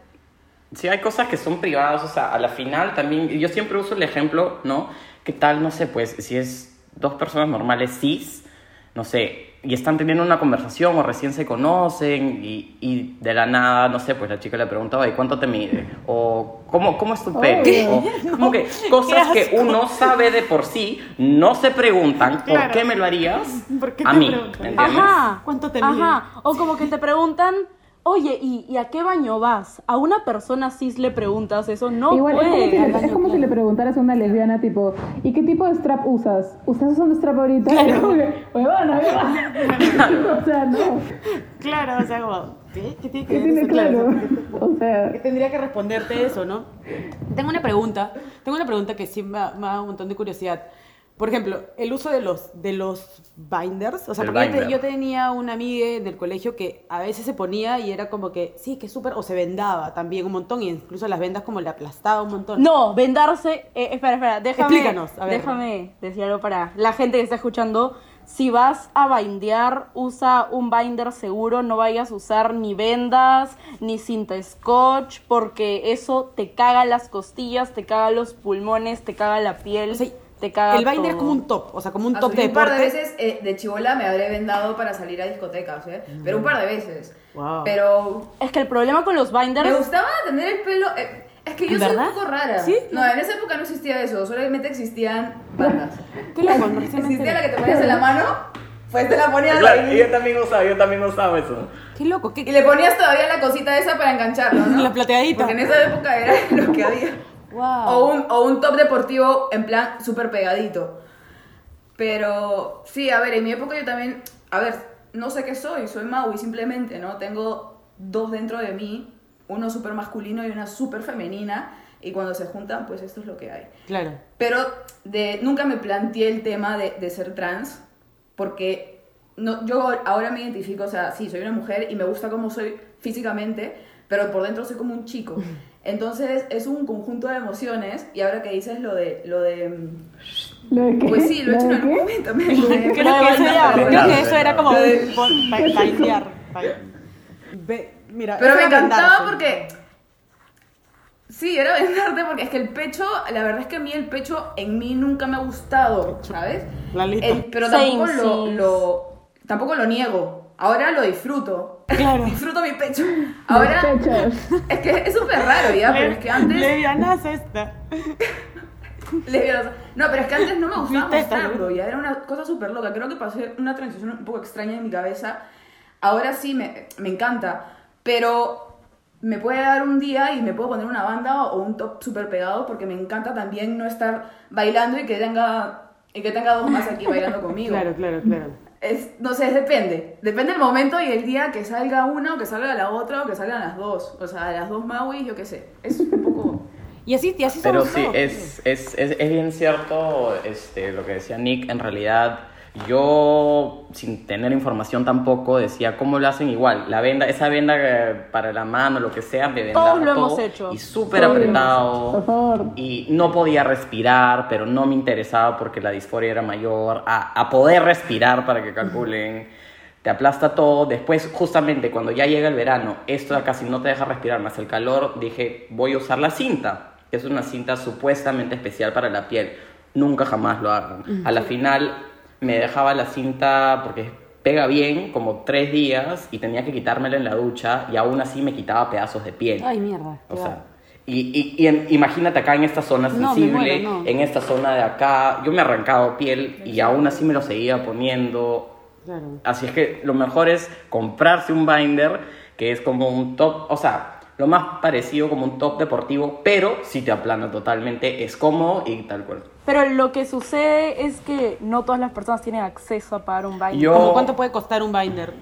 Sí, hay cosas que son privadas, o sea, a la final también, yo siempre uso el ejemplo, ¿no? ¿Qué tal, no sé, pues, si es dos personas normales cis, no sé, y están teniendo una conversación o recién se conocen y, y de la nada, no sé, pues la chica le pregunta, oye, ¿cuánto te mide? O ¿cómo, cómo es tu pelo? Obvio. O, como que cosas que uno sabe de por sí, no se preguntan, ¿por Claro. qué me lo harías? ¿Por qué a te mí, entiendes? Ajá. ¿Cuánto te mide? Ajá. O como que te preguntan, oye, ¿y, y a qué baño vas? A una persona cis le preguntas eso, no Igual es como, si puede. le, es como si le preguntaras a una lesbiana, tipo, ¿y qué tipo de strap usas? ¿Estás usando strap ahorita? Claro. Huevona, o sea, no. Claro, o sea, como, ¿qué? ¿Qué tiene que ¿Qué ver tiene eso? claro? O sea, tendría que responderte eso, ¿no? Tengo una pregunta, tengo una pregunta que sí me, ha- me da un montón de curiosidad. Por ejemplo, el uso de los, de los binders, o sea, El porque yo, te- binder. yo tenía una amiga del colegio que a veces se ponía y era como que, sí, que súper, o se vendaba también un montón, y incluso las vendas como le aplastaba un montón. No, vendarse. eh, espera, espera, déjame. Explícanos, a ver. Déjame decir algo para la gente que está escuchando. Si vas a bindear, usa un binder seguro, no vayas a usar ni vendas, ni cinta scotch, porque eso te caga las costillas, te caga los pulmones, te caga la piel, O sea, te caga el binder es todo. como un top, o sea, como un A top su- de un par de deporte. veces eh, de chivola me habré vendado para salir a discotecas, ¿eh? Pero un par de veces. Wow. Pero Es que el problema con los binders me gustaba tener el pelo. eh, es Es que yo soy ¿Verdad? un poco rara. ¿Sí? No, en esa época no existía eso, solamente existían bandas. Qué loco, recién me Existía la enteré. que te ponías en la mano, pues te la ponías Claro, ahí. y yo también usaba, yo también usaba eso. Qué loco, Y qué... le ponías todavía la cosita esa para engancharlo, ¿no? La plateadita. Porque en esa época era lo que había. Wow. O un, o un top deportivo en plan súper pegadito. Pero sí, a ver, en mi época yo también, a ver, no sé qué soy, soy Maui simplemente, ¿no? Tengo dos dentro de mí, uno súper masculino y una súper femenina, y cuando se juntan, pues esto es lo que hay. Claro. Pero de, nunca me planteé el tema de, de ser trans, porque no, yo ahora me identifico, o sea, sí, soy una mujer y me gusta como soy físicamente, pero por dentro soy como un chico. Entonces es un conjunto de emociones, y ahora que dices lo de... Lo de mm, ¿Lo de qué? pues sí, lo he hecho en algún qué? momento. me- Creo que eso, era- creo que eso era como Ve- Mira, Pero me encantaba vendarse. porque... Sí, era vendarte porque es que el pecho, la verdad es que a mí el pecho en mí nunca me ha gustado, ¿sabes? Lalita. El- pero tampoco lo- tampoco lo niego. Ahora lo disfruto. Claro. disfruto mi pecho. Ahora es que es súper raro ya, pero es que antes Levianaza esta. lesbianas- No, pero es que antes no me gustaba mostrarlo, ya era una cosa súper loca. Creo que pasé una transición un poco extraña en mi cabeza. Ahora sí me, me encanta, pero me puede dar un día y me puedo poner una banda o un top súper pegado porque me encanta también no estar bailando y que tenga, y que tenga dos más aquí bailando conmigo. Claro, claro, claro. Es, no sé, depende. Depende del momento y el día que salga una o que salga la otra o que salgan las dos. O sea, las dos Maui, yo qué sé. Es un poco... Y así, y así Pero somos sí, todos. es, es, es, es bien cierto este, lo que decía Nick. En realidad, yo, sin tener información tampoco, decía cómo lo hacen igual. La venda, esa venda eh, para la mano, lo que sea, me vendaba Todos lo todo, hemos hecho. Y súper apretado. Por favor. Y no podía respirar, pero no me interesaba porque la disforia era mayor. A, a poder respirar para que calculen. Te aplasta todo. Después, justamente cuando ya llega el verano, esto casi no te deja respirar más el calor. Dije, voy a usar la cinta, que es una cinta supuestamente especial para la piel. Nunca jamás lo hagan. A la final me dejaba la cinta porque pega bien, como tres días, y tenía que quitármela en la ducha, y aún así me quitaba pedazos de piel. Ay, mierda. O sea, y, y- y imagínate acá en esta zona No, sensible, muero, no. en esta zona de acá, yo me he arrancado piel y aún así me lo seguía poniendo. Claro. Así es que lo mejor es comprarse un binder que es como un top, o sea, lo más parecido como un top deportivo, pero si te aplana totalmente, es cómodo y tal cual. Pero lo que sucede es que no todas las personas tienen acceso a pagar un. Yo- ¿Cómo cuánto puede costar un binder?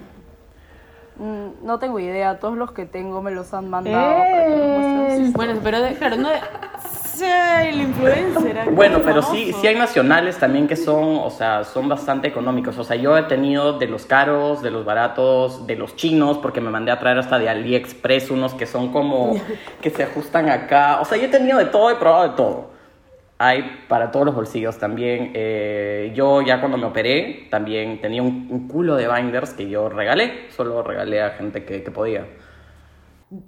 Mm, No tengo idea, todos los que tengo me los han mandado. para que los. ¡Eh! Bueno, pero de- claro, no de... Sí, el influencer. aquí, Bueno, pero sí, sí hay nacionales también que son, o sea, son bastante económicos. O sea, yo he tenido de los caros, de los baratos, de los chinos, porque me mandé a traer hasta de AliExpress unos que son como, que se ajustan acá. O sea, yo he tenido de todo, he probado de todo. Hay para todos los bolsillos también. Eh, yo ya cuando me operé, también tenía un, un culo de binders que yo regalé. Solo regalé a gente que, que podía.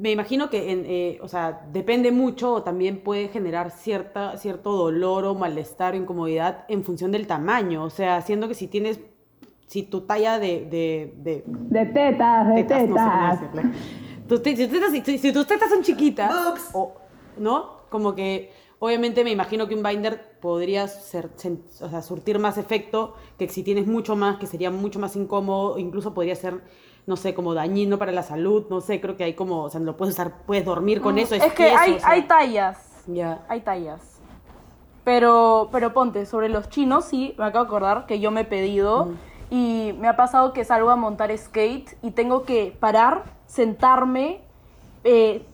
Me imagino que, en, eh, o sea, depende mucho o también puede generar cierta, cierto dolor o malestar o incomodidad en función del tamaño. O sea, siendo que si tienes, si tu talla de, de, de De tetas, de tetas, no sé cómo tetas. decirle. Tus si, tus tetas, si, si tus tetas son chiquitas, o, ¿no? Como que, obviamente me imagino que un binder podría ser, o sea, surtir más efecto que si tienes mucho más, que sería mucho más incómodo, incluso podría ser, no sé, como dañino para la salud, no sé, creo que hay como, o sea, lo puedes usar, puedes dormir con eso. Mm, Es que hay, o sea, hay tallas. Ya. Hay tallas. Pero, pero ponte, sobre los chinos, sí, me acabo de acordar que yo me he pedido y me ha pasado que salgo a montar skate y tengo que parar, sentarme, eh,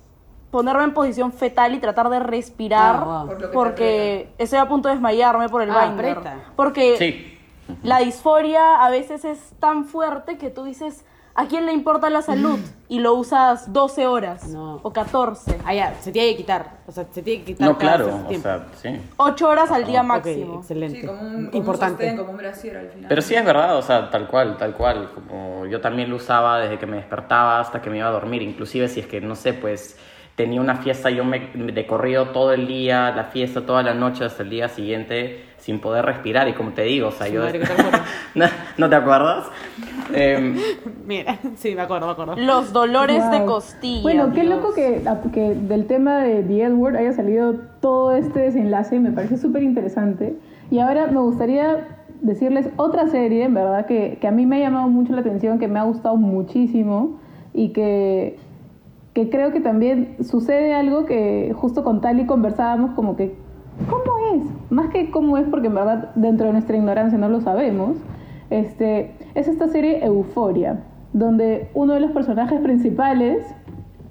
ponerme en posición fetal y tratar de respirar Ah, wow. Por porque estoy a punto de desmayarme por el Ah, binder. aprieta. Porque Sí. la disforia a veces es tan fuerte que tú dices, ¿a quién le importa la salud? Y lo usas 12 horas No. o 14. Ah, ya, se tiene que quitar, o sea, se tiene que quitar No, claro, o sea, sí. 8 horas al día máximo. excelente. Sí, como un, como Importante. un sostén, como un brasier al final. Pero sí es verdad, o sea, tal cual, tal cual. Como yo también lo usaba desde que me despertaba hasta que me iba a dormir. Inclusive si es que, no sé, pues tenía una fiesta, yo me de corrido todo el día, la fiesta toda la noche hasta el día siguiente sin poder respirar y como te digo, o sea, Su yo... madre, ¿qué te? ¿No, ¿no te acuerdas? Em, Mira, sí, me acuerdo, me acuerdo. Los dolores de costilla. Bueno, qué Dios. loco que, que del tema de The L Word haya salido todo este desenlace, me parece súper interesante. Y ahora me gustaría decirles otra serie, en verdad, que, que a mí me ha llamado mucho la atención, que me ha gustado muchísimo y que, que creo que también sucede algo que justo con Tali conversábamos como que, ¿cómo es? Más que cómo es, porque en verdad dentro de nuestra ignorancia no lo sabemos, este, es esta serie Euforia, donde uno de los personajes principales,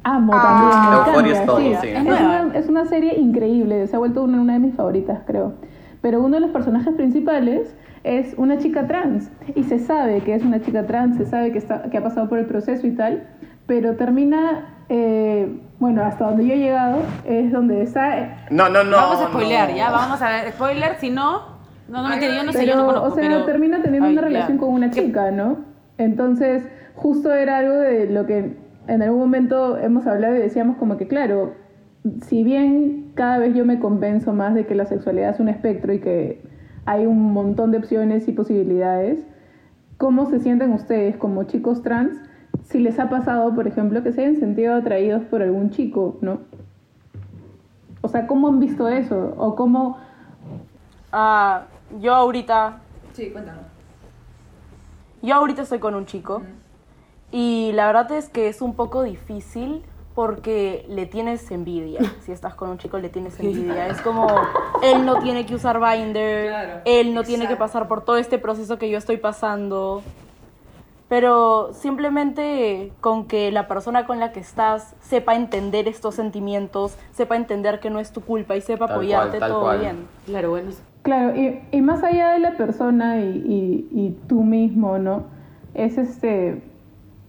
amo Ah, también, me Euphoria encanta, es todo, sí. sí. Es, una, es una serie increíble, se ha vuelto una, una de mis favoritas, creo. Pero uno de los personajes principales es una chica trans y se sabe que es una chica trans, se sabe que, está, que ha pasado por el proceso y tal, pero termina, eh, bueno, hasta donde yo he llegado, es donde está... no, no, no. vamos a spoilear, no. ya, vamos a ver. Spoiler, si no, no, no mentira, yo no sé, pero, yo no conozco, o sea, pero... termina teniendo Ay, una ya. relación con una chica, ¿no? Entonces, justo era algo de lo que en algún momento hemos hablado y decíamos como que, claro, si bien cada vez yo me convenzo más de que la sexualidad es un espectro y que hay un montón de opciones y posibilidades, ¿cómo se sienten ustedes como chicos trans si les ha pasado, por ejemplo, que se hayan sentido atraídos por algún chico, ¿no? O sea, ¿cómo han visto eso? O cómo... Ah, yo ahorita, Sí, cuéntanos. yo ahorita estoy con un chico y la verdad es que es un poco difícil porque le tienes envidia. Si estás con un chico le tienes envidia. Es como él no tiene que usar binder, Claro, él no tiene que pasar por todo este proceso que yo estoy pasando. Pero simplemente con que la persona con la que estás sepa entender estos sentimientos, sepa entender que no es tu culpa y sepa Tal apoyarte, cual, tal todo cual. bien. Claro, bueno, Claro, y, y más allá de la persona y, y- y tú mismo, ¿no? Es este,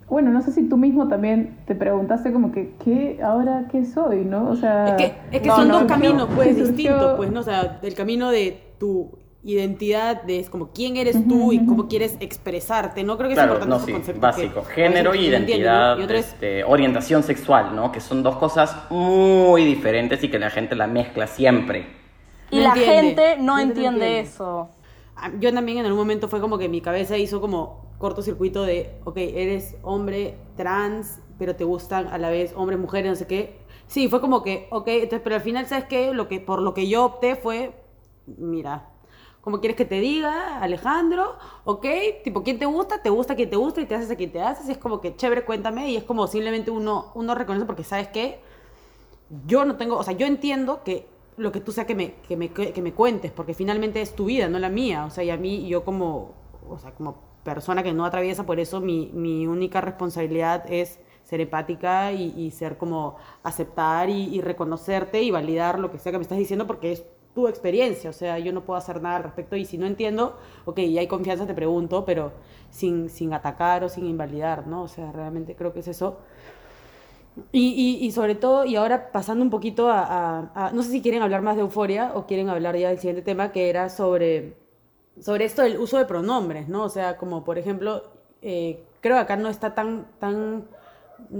bueno, no sé si tú mismo también te preguntaste como que, ¿qué, ahora qué soy, no? O sea... Es que, es que No, son no, dos caminos, pues, distintos, pues, ¿no? O sea, el camino de tu identidad, de es como quién eres tú y cómo quieres expresarte, ¿no? Creo que es Claro, importante no, ese sí, concepto. básico. que Género y identidad, ¿no? Y es, este, orientación sexual, ¿no? Que son dos cosas muy diferentes y que la gente la mezcla siempre. Y No la entiende, gente no no entiende entiende. eso. Ah, yo también en algún momento fue como que mi cabeza hizo como cortocircuito de, ok, eres hombre trans, pero te gustan a la vez hombres, mujeres, no sé qué. Sí, fue como que, ok, entonces, pero al final, ¿sabes qué? Lo que, por lo que yo opté fue, mira, ¿cómo quieres que te diga, Alejandro? Ok, tipo, ¿quién te gusta? Te gusta quien te gusta y te haces a quien te haces. Y es como que, chévere, cuéntame. Y es como simplemente uno, uno reconoce porque, ¿sabes qué? yo no tengo, o sea, yo entiendo que lo que tú sea que me, que me, que me cuentes, porque finalmente es tu vida, no la mía. O sea, y a mí, yo como, o sea, como persona que no atraviesa por eso, mi, mi única responsabilidad es ser empática y, y ser como aceptar y, y reconocerte y validar lo que sea que me estás diciendo porque es tu experiencia, o sea, yo no puedo hacer nada al respecto y si no entiendo, ok, y hay confianza, te pregunto, pero sin, sin atacar o sin invalidar, ¿no? O sea, realmente creo que es eso. Y, y, sobre todo, y ahora pasando un poquito a- No sé si quieren hablar más de euforia o quieren hablar ya del siguiente tema, que era sobre, sobre esto del uso de pronombres, ¿no? O sea, como por ejemplo, eh, creo que acá no está tan, tan,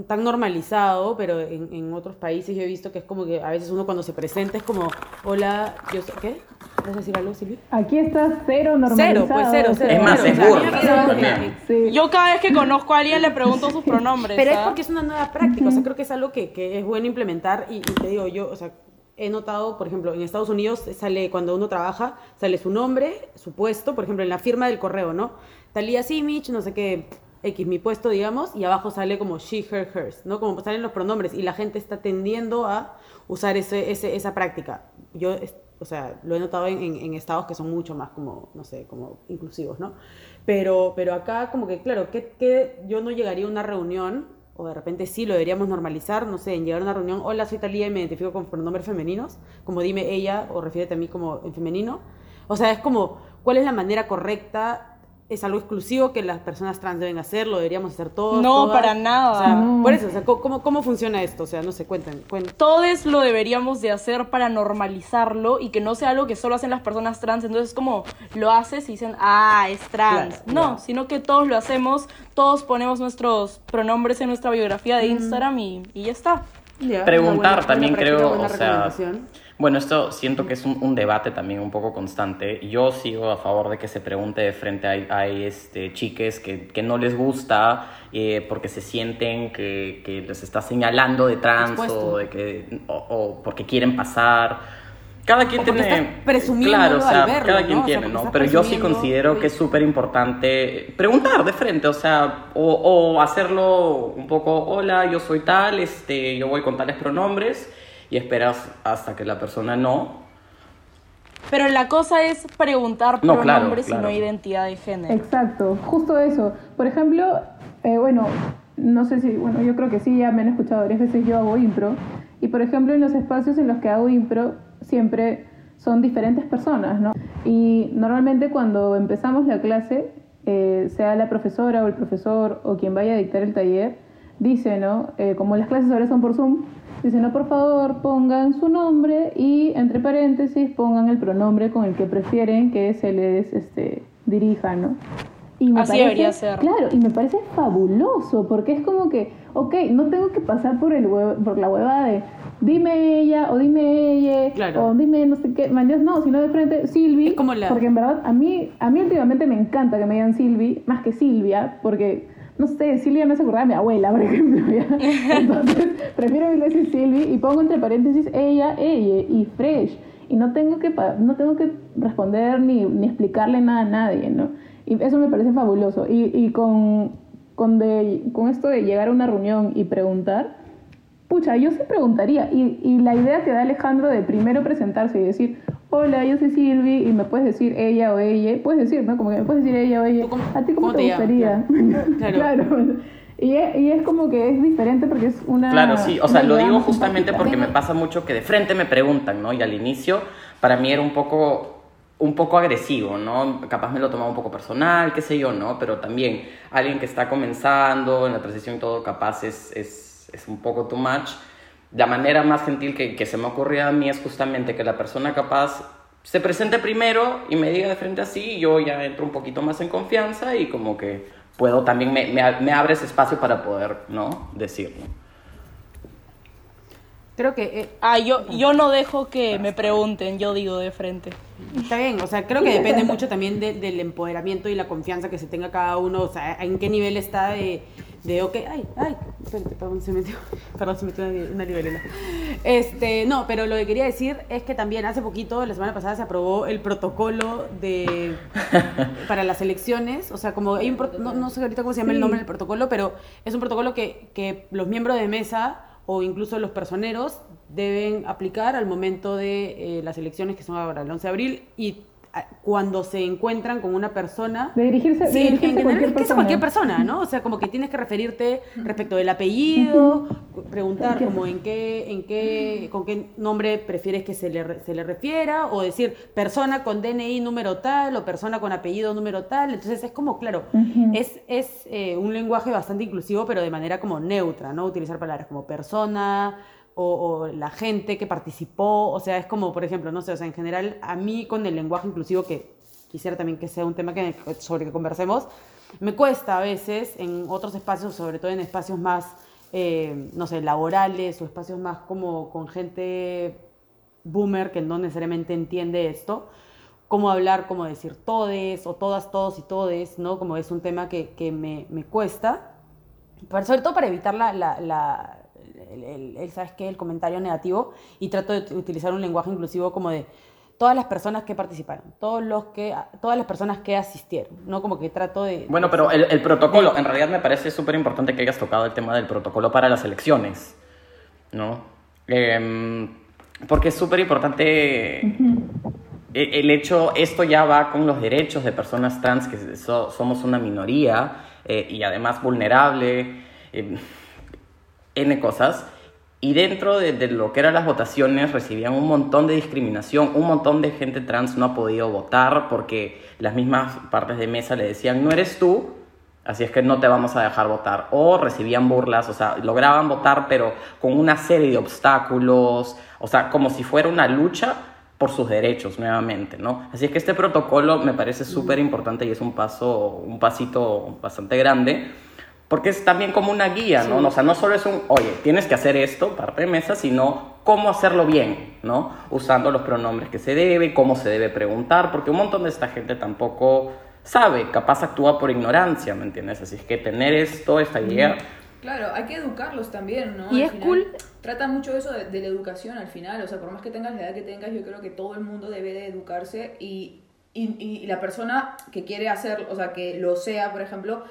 tan normalizado, pero en, en otros países yo he visto que es como que a veces uno cuando se presenta es como, hola, yo soy... ¿Qué? ¿Vas a decir algo, Silvia? Aquí está cero normalizado. Cero, pues cero, cero. Es más, Claro, es o sea, a mí burla me parece que- también. Sí. Yo cada vez que conozco a alguien le pregunto sus pronombres. Pero es ¿ah? porque es una nueva práctica, o sea, creo que es algo que, que es bueno implementar y, y te digo, yo, o sea, he notado, por ejemplo, en Estados Unidos sale, cuando uno trabaja, sale su nombre, su puesto, por ejemplo, en la firma del correo, ¿no? Talía Simic, no sé qué, X, mi puesto, digamos, y abajo sale como she, her, hers, ¿no? Como salen los pronombres y la gente está tendiendo a usar ese, ese- esa práctica. Yo, o sea, lo he notado en, en- en estados que son mucho más como, no sé, como inclusivos, ¿no? Pero, pero acá como que, claro, que, que yo no llegaría a una reunión, o de repente sí lo deberíamos normalizar, no sé, en llegar a una reunión, hola, soy Talía y me identifico con pronombres femeninos, como dime ella o refiérete a mí como en femenino. O sea, es como, ¿cuál es la manera correcta? Es algo exclusivo que las personas trans deben hacer, lo deberíamos hacer todos. No, todas? para nada. O sea, No. por eso, o sea, ¿cómo, ¿cómo funciona esto? O sea, no sé, cuenten. cuenten. Todos lo deberíamos de hacer para normalizarlo y que no sea algo que solo hacen las personas trans. Entonces como lo haces y dicen, ah, es trans. Claro, no, claro. sino que todos lo hacemos, todos ponemos nuestros pronombres en nuestra biografía de Instagram y, y ya está. Preguntar buena- también creo, o sea. Bueno, esto siento que es un, un debate también un poco constante. Yo sigo a favor de que se pregunte de frente. Hay este, chiques que, que no les gusta eh, porque se sienten que, que les está señalando de trans o, de que, o, o porque quieren pasar. Cada quien tiene. estás presumiéndolo claro, o sea, al verlo, cada ¿no? quien O sea, tiene, ¿no? Pero yo sí presumiendo, considero que es súper importante preguntar de frente, o sea, o, o hacerlo un poco, hola, yo soy tal, este, yo voy con tales pronombres, y esperas hasta que la persona no. Pero la cosa es preguntar No, claro, pronombres claro. y no identidad de género. Exacto, justo eso. Por ejemplo, eh, bueno, no sé si, bueno, yo creo que sí, ya me han escuchado varias veces, yo hago impro. Y por ejemplo, en los espacios en los que hago impro, siempre son diferentes personas, ¿no? Y normalmente cuando empezamos la clase, eh, sea la profesora o el profesor o quien vaya a dictar el taller, dice, ¿no? Eh, como las clases ahora son por Zoom, dice, no, por favor, pongan su nombre y entre paréntesis pongan el pronombre con el que prefieren que se les este, dirija, ¿no? Y me Así debería ser. Claro, y me parece fabuloso, porque es como que, ok, no tengo que pasar por, el por la huevada de dime ella o dime ella Claro. o dime no sé qué, maneras, no, sino de frente Silvi, la- porque en verdad a mí, a mí últimamente me encanta que me digan Silvi, más que Silvia, porque, no sé, Silvia me hace acordar a mi abuela, por ejemplo, ¿ya? Entonces, prefiero mil veces Silvi y pongo entre paréntesis ella, ella y Fresh, y no tengo que, no tengo que responder ni, ni explicarle nada a nadie, ¿no? Y eso me parece fabuloso. Y, y con, con, de, con esto de llegar a una reunión y preguntar, pucha, yo sí preguntaría. Y, y la idea que da Alejandro de primero presentarse y decir, hola, yo soy Silvi, y me puedes decir ella o ella, puedes decir, ¿no? Como que me puedes decir ella o ella. ¿Tú cómo- ¿A ti cómo, cómo te, te gustaría? Claro. Y, es, y es como que es diferente porque es una... Claro, sí, o sea, lo digo justamente simpática. porque me pasa mucho que de frente me preguntan, ¿no? Y al inicio para mí era un poco un poco agresivo, ¿no? Capaz me lo tomaba un poco personal, qué sé yo, ¿no? Pero también alguien que está comenzando en la transición y todo, capaz es, es, es un poco too much. La manera más gentil que, que se me ocurrió a mí es justamente que la persona capaz se presente primero y me diga de frente así, y yo ya entro un poquito más en confianza y como que puedo también, me, me, me abre ese espacio para poder, ¿no? Decirlo. Creo que eh, Ah, yo, yo no dejo que me pregunten, yo digo de frente. Está bien, o sea, creo que depende mucho también de- del empoderamiento y la confianza que se tenga cada uno, o sea, en qué nivel está de, de ok, ay, ay, espérate, perdón, se metió, perdón, se metió una, una libélula. Este, no, pero lo que quería decir es que también hace poquito, la semana pasada, se aprobó el protocolo de, para las elecciones, o sea, como hay un, no, no sé ahorita cómo se llama el nombre del protocolo, pero es un protocolo que, que los miembros de mesa o incluso los personeros deben aplicar al momento de eh, las elecciones que son ahora el 11 de abril y cuando se encuentran con una persona De dirigirse, de en a general cualquier a persona. cualquier persona, ¿no? O sea, como que tienes que referirte respecto del apellido, preguntar como en qué, en qué, con qué nombre prefieres que se le, se le refiera, o decir persona con DNI número tal, o persona con apellido número tal. Entonces es como, claro, es, es eh, un lenguaje bastante inclusivo, pero de manera como neutra, ¿no? Utilizar palabras como persona, o, o la gente que participó, o sea, es como, por ejemplo, no sé, o sea, en general, a mí con el lenguaje inclusivo, que quisiera también que sea un tema que, sobre que conversemos, me cuesta a veces en otros espacios, sobre todo en espacios más, eh, no sé, laborales o espacios más como con gente boomer que no necesariamente entiende esto, cómo hablar, cómo decir todes o todas, todos y todes, ¿no? Como es un tema que, que me, me cuesta, pero sobre todo para evitar la, la, la- el, el- el, ¿sabes qué? el comentario negativo y trato de utilizar un lenguaje inclusivo como de todas las personas que participaron, todos los que, todas las personas que asistieron, ¿no? Como que trato de... Bueno, pero el, el protocolo, en realidad me parece súper importante que hayas tocado el tema del protocolo para las elecciones, ¿no? Em, porque es súper importante e- el hecho, esto ya va con los derechos de personas trans, que so- somos una minoría eh, y además vulnerable, em, N cosas. Y dentro de, de lo que eran las votaciones recibían un montón de discriminación, un montón de gente trans no ha podido votar porque las mismas partes de mesa le decían, no eres tú, así es que no te vamos a dejar votar. O recibían burlas, o sea, lograban votar pero con una serie de obstáculos, o sea, como si fuera una lucha por sus derechos nuevamente, ¿no? Así es que este protocolo me parece súper importante y es un paso, un pasito bastante grande porque es también como una guía, ¿no? O sea, no solo es un, oye, tienes que hacer esto, parte de mesa, sino cómo hacerlo bien, ¿no? Usando los pronombres que se debe, cómo se debe preguntar, porque un montón de esta gente tampoco sabe, capaz actúa por ignorancia, ¿me entiendes? Así es que tener esto, esta guía... Claro, hay que educarlos también, ¿no? Y Al es final, cool- Trata mucho eso de, de la educación al final, o sea, por más que tengas la edad que tengas, yo creo que todo el mundo debe de educarse y, y, y la persona que quiere hacer, o sea, que lo sea, por ejemplo,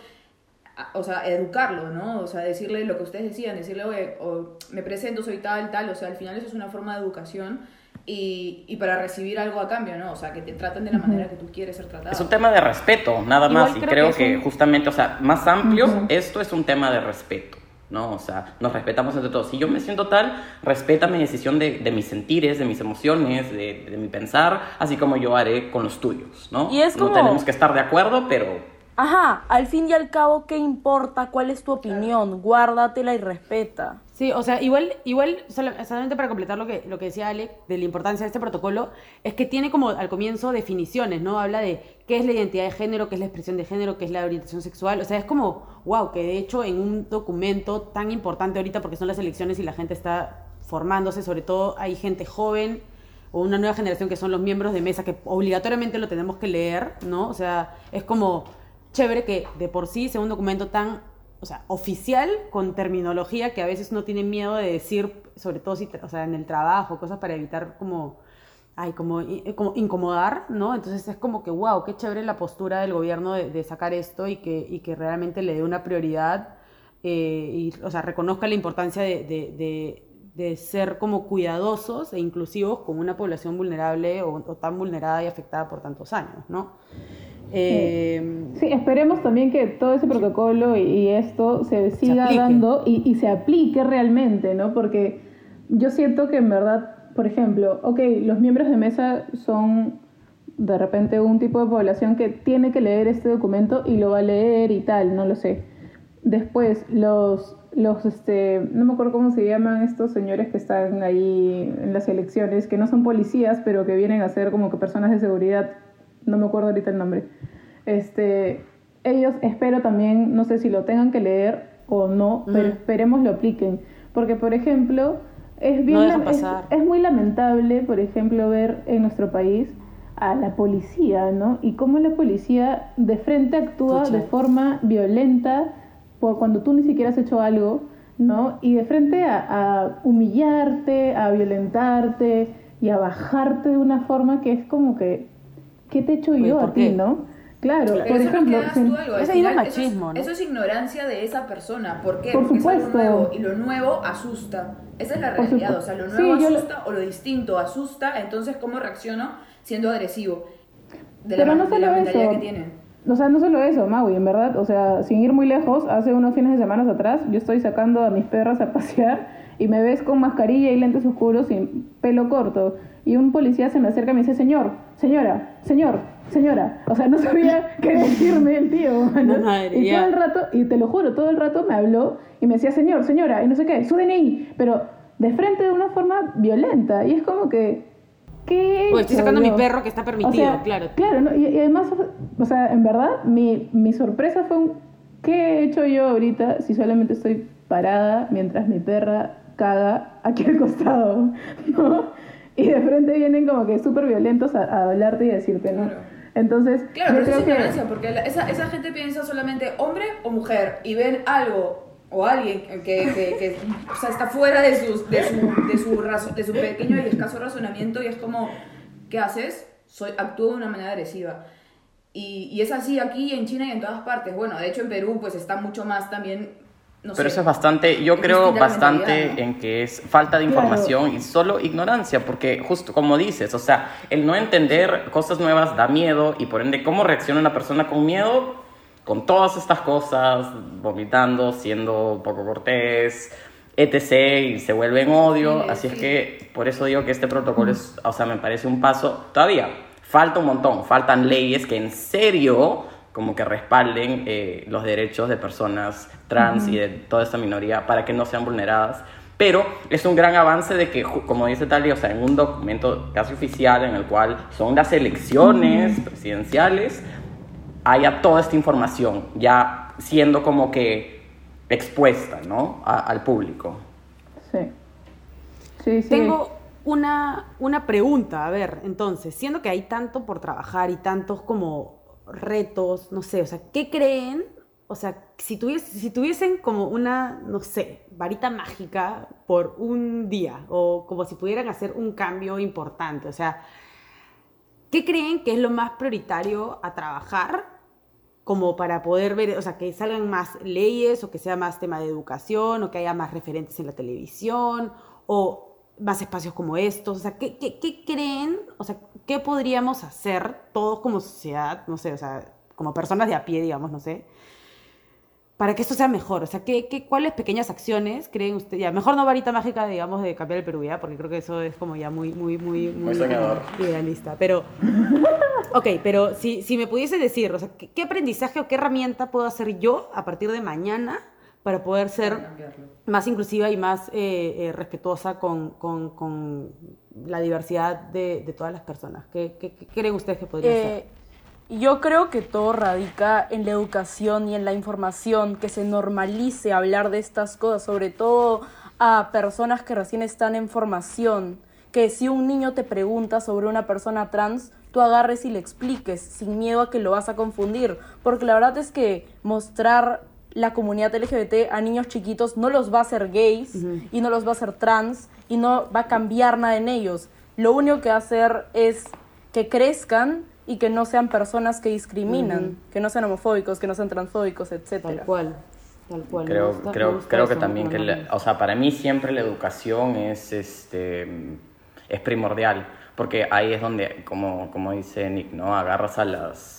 o sea, educarlo, ¿no? O sea, decirle lo que ustedes decían, decirle, oye, o, me presento, soy tal, tal, o sea, al final eso es una forma de educación y, y para recibir algo a cambio, ¿no? O sea, que te traten de la manera que tú quieres ser tratado. Es un tema de respeto, nada Igual más. Y creo que es que, un- justamente, o sea, más amplio, esto es un tema de respeto, ¿no? O sea, nos respetamos entre todos. Si yo me siento tal, respeta mi decisión de, de mis sentires, de mis emociones, de, de mi pensar, así como yo haré con los tuyos, ¿no? Y es No como- tenemos que estar de acuerdo, pero Ajá, al fin y al cabo, ¿qué importa? ¿Cuál es tu opinión? Guárdatela y respeta. Sí, o sea, igual, igual sola- solamente para completar lo que, lo que decía Ale de la importancia de este protocolo, es que tiene como al comienzo definiciones, ¿no? Habla de qué es la identidad de género, qué es la expresión de género, qué es la orientación sexual. O sea, es como, wow, que de hecho en un documento tan importante ahorita, porque son las elecciones y la gente está formándose, sobre todo hay gente joven o una nueva generación que son los miembros de mesa que obligatoriamente lo tenemos que leer, ¿no? O sea, es como chévere que de por sí sea un documento tan, o sea, oficial con terminología que a veces uno tiene miedo de decir, sobre todo si, o sea, en el trabajo, cosas para evitar como, ay, como, i- como incomodar, ¿no? Entonces es como que, wow, qué chévere la postura del gobierno de, de sacar esto y que, y que realmente le dé una prioridad eh, y, o sea, reconozca la importancia de- de- de ser como cuidadosos e inclusivos con una población vulnerable o, o tan vulnerada y afectada por tantos años, ¿no? Eh, Sí, esperemos también que todo ese protocolo y, y esto se siga aplique. dando y, y se aplique realmente, ¿no? Porque yo siento que en verdad, por ejemplo, ok, los miembros de mesa son de repente un tipo de población que tiene que leer este documento y lo va a leer y tal, no lo sé. Después, los, los este, no me acuerdo cómo se llaman estos señores que están ahí en las elecciones, que no son policías, pero que vienen a ser como que personas de seguridad, no me acuerdo ahorita el nombre. Este, ellos espero también, no sé si lo tengan que leer o no, pero esperemos lo apliquen. Porque, por ejemplo, es bien No es- es muy lamentable, por ejemplo, ver en nuestro país a la policía, ¿no? Y cómo la policía de frente actúa Pucha. de forma violenta por cuando tú ni siquiera has hecho algo, ¿no? Y de frente a, a humillarte, a violentarte y a bajarte de una forma que es como que, ¿qué te he hecho Oye, yo ¿por a ti, no? Claro, Pero por eso ejemplo, no quedas si- tú algo. eso machismo, es, ¿no? Eso es ignorancia de esa persona. ¿Por qué? Por Porque es algo supuesto. nuevo y lo nuevo asusta. Esa es la realidad. supuesto. O sea, lo Sí, nuevo lo- asusta o lo distinto asusta. Entonces, ¿cómo reacciono siendo agresivo? De Pero la, no de la solo eso. que tienen. O sea, no solo eso, Maui, en verdad, o sea, sin ir muy lejos, hace unos fines de semana atrás, yo estoy sacando a mis perras a pasear y me ves con mascarilla y lentes oscuros y pelo corto. Y un policía se me acerca y me dice, señor, señora, señor, señora. O sea, no sabía qué decirme el tío. mano. No, madre, y ya. todo el rato, y te lo juro, todo el rato me habló y me decía, señor, señora, y no sé qué, su DNI. Pero de frente de una forma violenta. Y es como que... ¿Qué Oye, estoy sacando a mi perro que está permitido, O sea, claro. Claro, ¿no? y, y además, o sea, en verdad, mi, mi sorpresa fue un, ¿qué he hecho yo ahorita si solamente estoy parada mientras mi perra caga aquí al costado, ¿no? Y de frente vienen como que súper violentos a, a hablarte y a decirte, ¿no? Claro. Entonces, Claro, yo pero creo es que... ignorancia, porque la- esa, esa gente piensa solamente hombre o mujer y ven algo o alguien que, que, que, o sea, está fuera de, sus, de, su, de, su razo- de su pequeño y escaso razonamiento y es como, ¿qué haces? Soy, actúo de una manera agresiva. Y, y es así aquí en China y en todas partes. Bueno, de hecho en Perú pues está mucho más también, no Pero sé. eso es bastante, yo es creo bastante ¿no? en que es falta de Claro. información y solo ignorancia, porque justo como dices, o sea, el no entender cosas nuevas da miedo y por ende cómo reacciona una persona con miedo con todas estas cosas, vomitando, siendo poco cortés, etc. y se vuelve en odio, Sí, así es sí. que por eso digo que este protocolo es, o sea, me parece un paso todavía. Falta un montón, faltan leyes que en serio como que respalden eh, los derechos de personas trans y de toda esta minoría para que no sean vulneradas. Pero es un gran avance de que, como dice Talia, o sea, en un documento casi oficial en el cual son las elecciones presidenciales, haya toda esta información, ya siendo como que expuesta, ¿no? A- al público. Sí. Sí, sí. Tengo una, una pregunta, a ver, entonces, siendo que hay tanto por trabajar y tantos como retos, no sé, o sea, ¿qué creen? O sea, si, tuvies- si tuviesen como una, no sé, varita mágica por un día, o como si pudieran hacer un cambio importante, o sea, ¿qué creen que es lo más prioritario a trabajar como para poder ver, o sea, que salgan más leyes o que sea más tema de educación o que haya más referentes en la televisión o más espacios como estos? O sea, ¿qué, qué, qué creen? O sea, ¿qué podríamos hacer todos como sociedad, no sé, o sea, como personas de a pie, digamos, no sé, para que esto sea mejor? O sea, ¿qué, qué, ¿cuáles pequeñas acciones creen ustedes? Ya, mejor no varita mágica, digamos, de cambiar el Perú, ¿ya? Porque creo que eso es como ya muy, muy, muy, Muy soñador. idealista. Pero, ok, pero si, si me pudiese decir, o sea, ¿qué, qué aprendizaje o qué herramienta puedo hacer yo a partir de mañana para poder ser más inclusiva y más eh, eh, respetuosa con, con- con la diversidad de, de todas las personas? ¿Qué, qué- qué creen ustedes que podría ser? Eh, yo creo que todo radica en la educación y en la información, que se normalice hablar de estas cosas, sobre todo a personas que recién están en formación, que si un niño te pregunta sobre una persona trans, tú agarres y le expliques sin miedo a que lo vas a confundir, porque la verdad es que mostrar la comunidad LGBT a niños chiquitos no los va a hacer gays y no los va a hacer trans y no va a cambiar nada en ellos. Lo único que va a hacer es que crezcan y que no sean personas que discriminan, que no sean homofóbicos, que no sean transfóbicos, Tal etcétera. cual, tal cual. Creo, gusta- creo, creo que también que, la- o sea, para mí siempre la educación es, este, es primordial, porque ahí es donde, como, como dice Nick, ¿no? Agarras a las,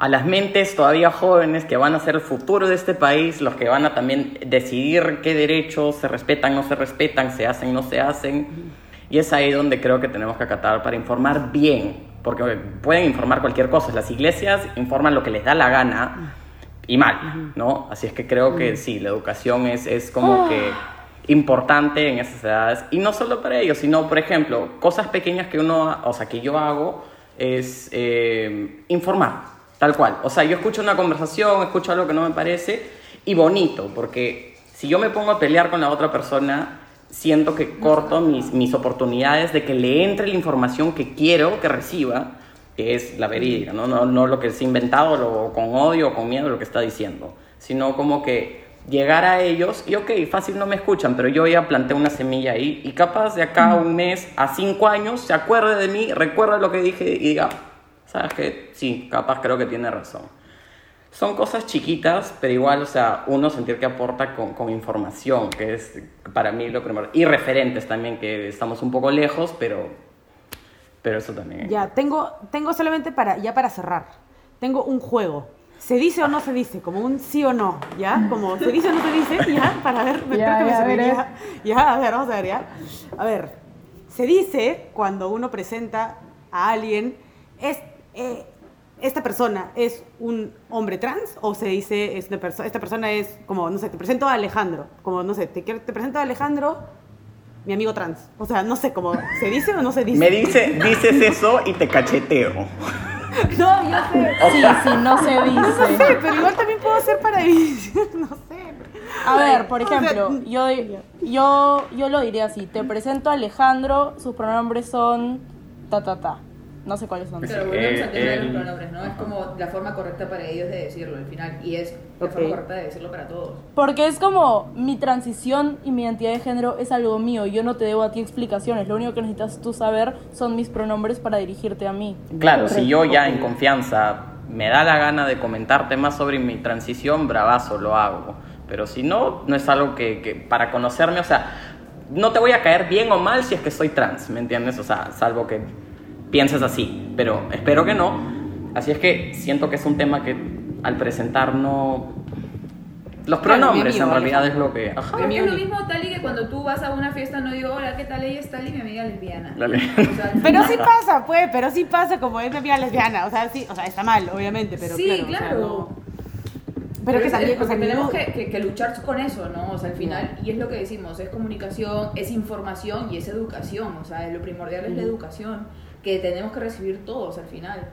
a las mentes todavía jóvenes que van a ser el futuro de este país, los que van a también decidir qué derechos se respetan, no se respetan, se hacen, no se hacen. Y es ahí donde creo que tenemos que acatar para informar bien, porque pueden informar cualquier cosa. Las iglesias informan lo que les da la gana y mal, ¿no? Así es que creo que sí, la educación es, es como que importante en esas edades. Y no solo para ellos, sino, por ejemplo, cosas pequeñas que uno, o sea, que yo hago es eh, informar, tal cual. O sea, yo escucho una conversación, escucho algo que no me parece y bonito, porque si yo me pongo a pelear con la otra persona, siento que corto mis, mis oportunidades de que le entre la información que quiero que reciba, que es la verídica, ¿no? No, no lo que se ha inventado lo, con odio o con miedo lo que está diciendo, sino como que llegar a ellos y ok, fácil no me escuchan, pero yo ya planté una semilla ahí y capaz de acá a un mes, a cinco años, se acuerde de mí, recuerda lo que dije y diga, ¿sabes qué? Sí, capaz creo que tiene razón. Son cosas chiquitas, pero igual, o sea, uno sentir que aporta con, con información, que es para mí lo primero. Y referentes también, que estamos un poco lejos, pero, pero eso también. Ya, tengo, tengo solamente para, ya para cerrar, tengo un juego. ¿Se dice o no se dice? Como un sí o no, ¿ya? Como se dice o no se dice, ¿ya? Para ver, me Ya, creo que me ya, a ver, serviría. Ya, a ver, vamos a ver, ¿ya? A ver, se dice cuando uno presenta a alguien, es, eh, esta persona es un hombre trans o se dice es una perso- esta persona es como, no sé, te presento a Alejandro, como, no sé, te, quiero- te presento a Alejandro, mi amigo trans. O sea, no sé, como, ¿se dice o no se dice? Me dice, dices eso y te cacheteo. No, yo sé. Sí, sí, no se No dice. sé, pero igual también puedo hacer para no sé. A ver, por O sea, ejemplo, yo, yo, yo lo diría así. Te presento a Alejandro, sus pronombres son ta ta ta. No sé cuáles son. Pero volvemos Eh, al tema de el- los pronombres, ¿no? Es como la forma correcta para ellos de decirlo al final. Y es la Ok. forma correcta de decirlo para todos. Porque es como mi transición y mi identidad de género es algo mío. Yo no te debo a ti explicaciones. Lo único que necesitas tú saber son mis pronombres para dirigirte a mí. Claro, si yo ya en confianza me da la gana de comentarte más sobre mi transición, bravazo, lo hago. Pero si no, no es algo que, que para conocerme, o sea, no te voy a caer bien o mal si es que soy trans, ¿me entiendes? O sea, salvo que pienses así, pero espero que no. Así es que siento que es un tema que al presentar no... Los Claro, pronombres amigo, en realidad es lo que... Ajá. Es lo mismo tal y que cuando tú vas a una fiesta no digo, hola, ¿qué tal? Ella es tal y mi amiga lesbiana. Dale. O sea, Pero sí pasa, pues, pero sí pasa como es mi amiga lesbiana. O sea, sí, o sea, está mal, obviamente, pero sí, claro. o sea, claro. no- Pero que es- también, es o sea, tenemos que, que- que luchar con eso, ¿no? O sea, al final, y es lo que decimos, es comunicación, es información y es educación. O sea, lo primordial es la educación que tenemos que recibir todos al final.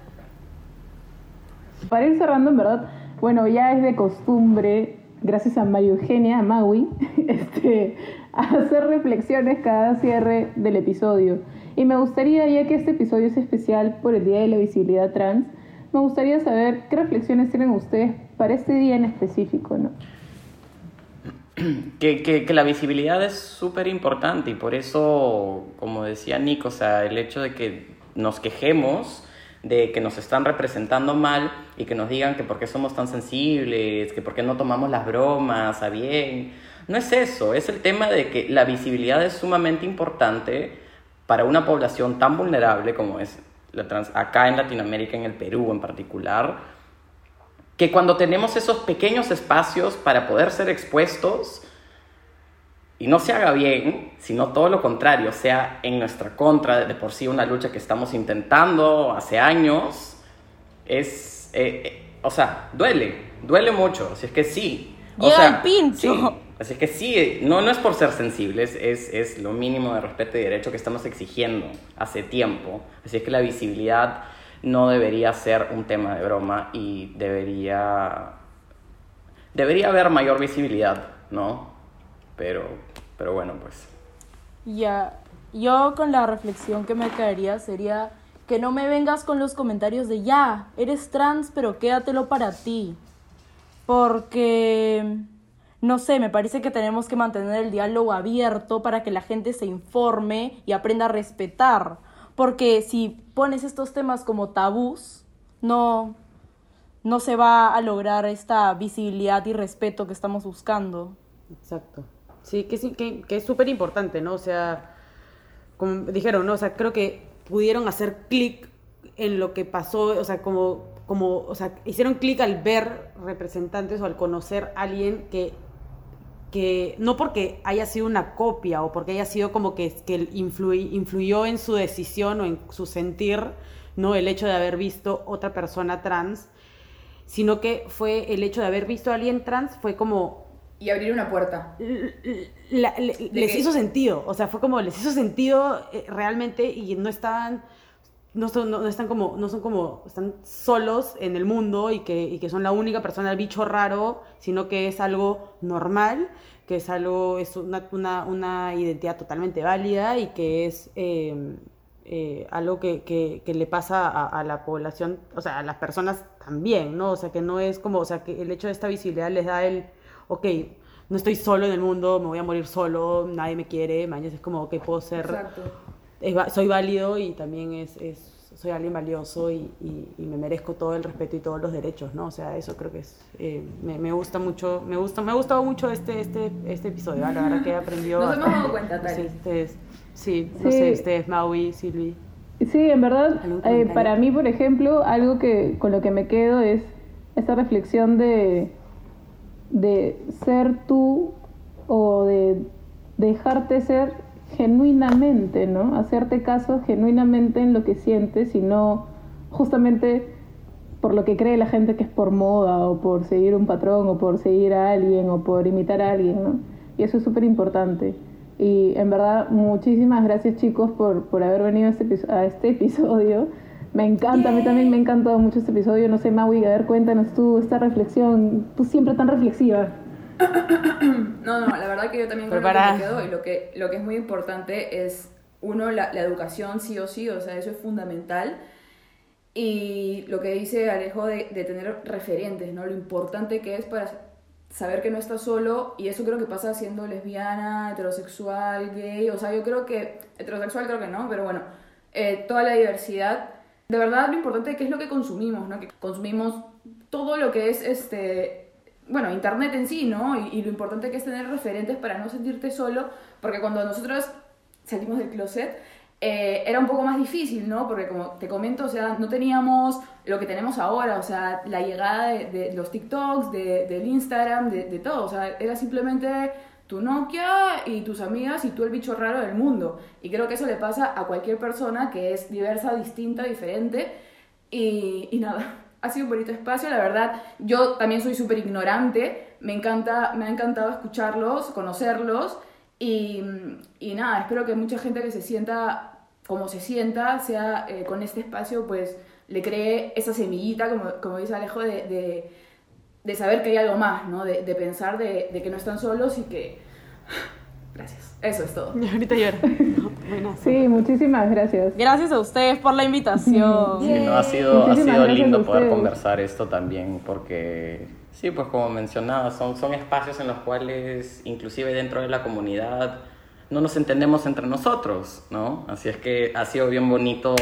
Para ir cerrando, en verdad, bueno, ya es de costumbre gracias a María Eugenia, a Maui, este, a hacer reflexiones cada cierre del episodio. Y me gustaría, ya que este episodio es especial por el Día de la Visibilidad Trans, me gustaría saber qué reflexiones tienen ustedes para este día en específico, ¿no? Que, que, que la visibilidad es súper importante y por eso, como decía Nico, o sea, el hecho de que nos quejemos de que nos están representando mal y que nos digan que por qué somos tan sensibles, que por qué no tomamos las bromas a bien. No es eso, es el tema de que la visibilidad es sumamente importante para una población tan vulnerable como es la trans acá en Latinoamérica, en el Perú en particular, que cuando tenemos esos pequeños espacios para poder ser expuestos, y no se haga bien, sino todo lo contrario, sea en nuestra contra, de por sí una lucha que estamos intentando hace años, es, eh, eh, o sea, duele, duele mucho, así es que sí. O Llega sea, el pincho. sí, así es que sí, no, no es por ser sensibles, es, es lo mínimo de respeto y derecho que estamos exigiendo hace tiempo, así es que la visibilidad no debería ser un tema de broma y debería, debería haber mayor visibilidad, ¿no? Pero, pero bueno, pues. Ya, yo con la reflexión que me caería sería que no me vengas con los comentarios de ya, eres trans, pero quédatelo para ti. Porque, no sé, me parece que tenemos que mantener el diálogo abierto para que la gente se informe y aprenda a respetar. Porque si pones estos temas como tabús, no, no se va a lograr esta visibilidad y respeto que estamos buscando. Exacto. Sí, que, que, que es súper importante, ¿no? O sea, como dijeron, ¿no? O sea, creo que pudieron hacer clic en lo que pasó, o sea, como, como o sea, hicieron clic al ver representantes o al conocer a alguien que, que no porque haya sido una copia o porque haya sido como que, que influy- influyó en su decisión o en su sentir, ¿no? El hecho de haber visto otra persona trans, sino que fue el hecho de haber visto a alguien trans, fue como Y abrir una puerta. la- les que- hizo sentido, o sea, fue como les hizo sentido eh, realmente y no estaban no son, no, no están como no son como están solos en el mundo y que, y que son la única persona el bicho raro, sino que es algo normal, que es algo es una, una, una identidad totalmente válida y que es eh, eh, algo que, que- que le pasa a, a la población, o sea, a las personas también, ¿no? O sea, que no es como, o sea, que el hecho de esta visibilidad les da el, ok, no estoy solo en el mundo, me voy a morir solo, nadie me quiere, mañana es como que puedo ser, Exacto. es soy válido y también es, es- soy alguien valioso y, y- y me merezco todo el respeto y todos los derechos, ¿no? O sea, eso creo que es, eh, me, me gusta mucho, me gusta, me ha gustado mucho este, este, este episodio, ¿ah? la verdad que he aprendido Nos hemos dado cuenta, No sé, Tali. ustedes, sí, no Sí. sé, ustedes, Maui, Silvi. Sí, en verdad, ¿Algún eh, para mí, por ejemplo, algo que con lo que me quedo es esta reflexión de, de ser tú o de dejarte ser genuinamente, ¿no? Hacerte caso genuinamente en lo que sientes y no justamente por lo que cree la gente que es por moda o por seguir un patrón o por seguir a alguien o por imitar a alguien, ¿no? Y eso es súper importante. Y en verdad, muchísimas gracias chicos por, por haber venido a este, este episodio. Me encanta, a mí también me ha encantado mucho este episodio. No sé, Maui, a ver, cuéntanos tú esta reflexión, tú siempre tan reflexiva. No, no, la verdad que yo también creo que me quedo y lo que, lo que es muy importante es, uno, la, la educación sí o sí, o sea, eso es fundamental. Y lo que dice Alejo de, de tener referentes, ¿no? Lo importante que es para saber que no estás solo y eso creo que pasa siendo lesbiana, heterosexual, gay, o sea, yo creo que heterosexual creo que no, pero bueno, eh, toda la diversidad. De verdad lo importante que es lo que consumimos, ¿no? Que consumimos todo lo que es este bueno, internet en sí, ¿no? Y, lo importante que es tener referentes para no sentirte solo, porque cuando nosotros salimos del closet, eh, era un poco más difícil, ¿no? Porque como te comento, o sea, no teníamos lo que tenemos ahora, o sea, la llegada de, de los TikToks, de, del Instagram, de, de todo, o sea, era simplemente tu Nokia y tus amigas y tú el bicho raro del mundo. Y creo que eso le pasa a cualquier persona que es diversa, distinta, diferente. Y, y nada, ha sido un bonito espacio, la verdad. Yo también soy súper ignorante, me, encanta, me ha encantado escucharlos, conocerlos. Y, y nada, espero que mucha gente que se sienta como se sienta, sea eh, con este espacio, pues le cree esa semillita, como, como dice Alejo, de, de, de saber que hay algo más, ¿no? De, de pensar de, de que no están solos y que... Gracias. Eso es todo. Y ahorita lloro. Sí, muchísimas gracias. Gracias a ustedes por la invitación. Sí, no, ha sido, ha sido lindo poder conversar esto también porque, sí, pues como mencionaba, son, son espacios en los cuales, inclusive dentro de la comunidad, no nos entendemos entre nosotros, ¿no? Así es que ha sido bien bonito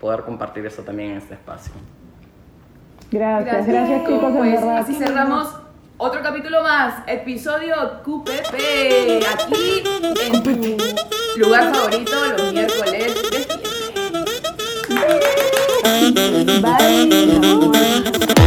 poder compartir eso también en este espacio. Gracias, gracias, chicos, en Pues verdad. así cerramos otro capítulo más, episodio QPP, aquí en tu lugar favorito los miércoles de fiesta. Bye.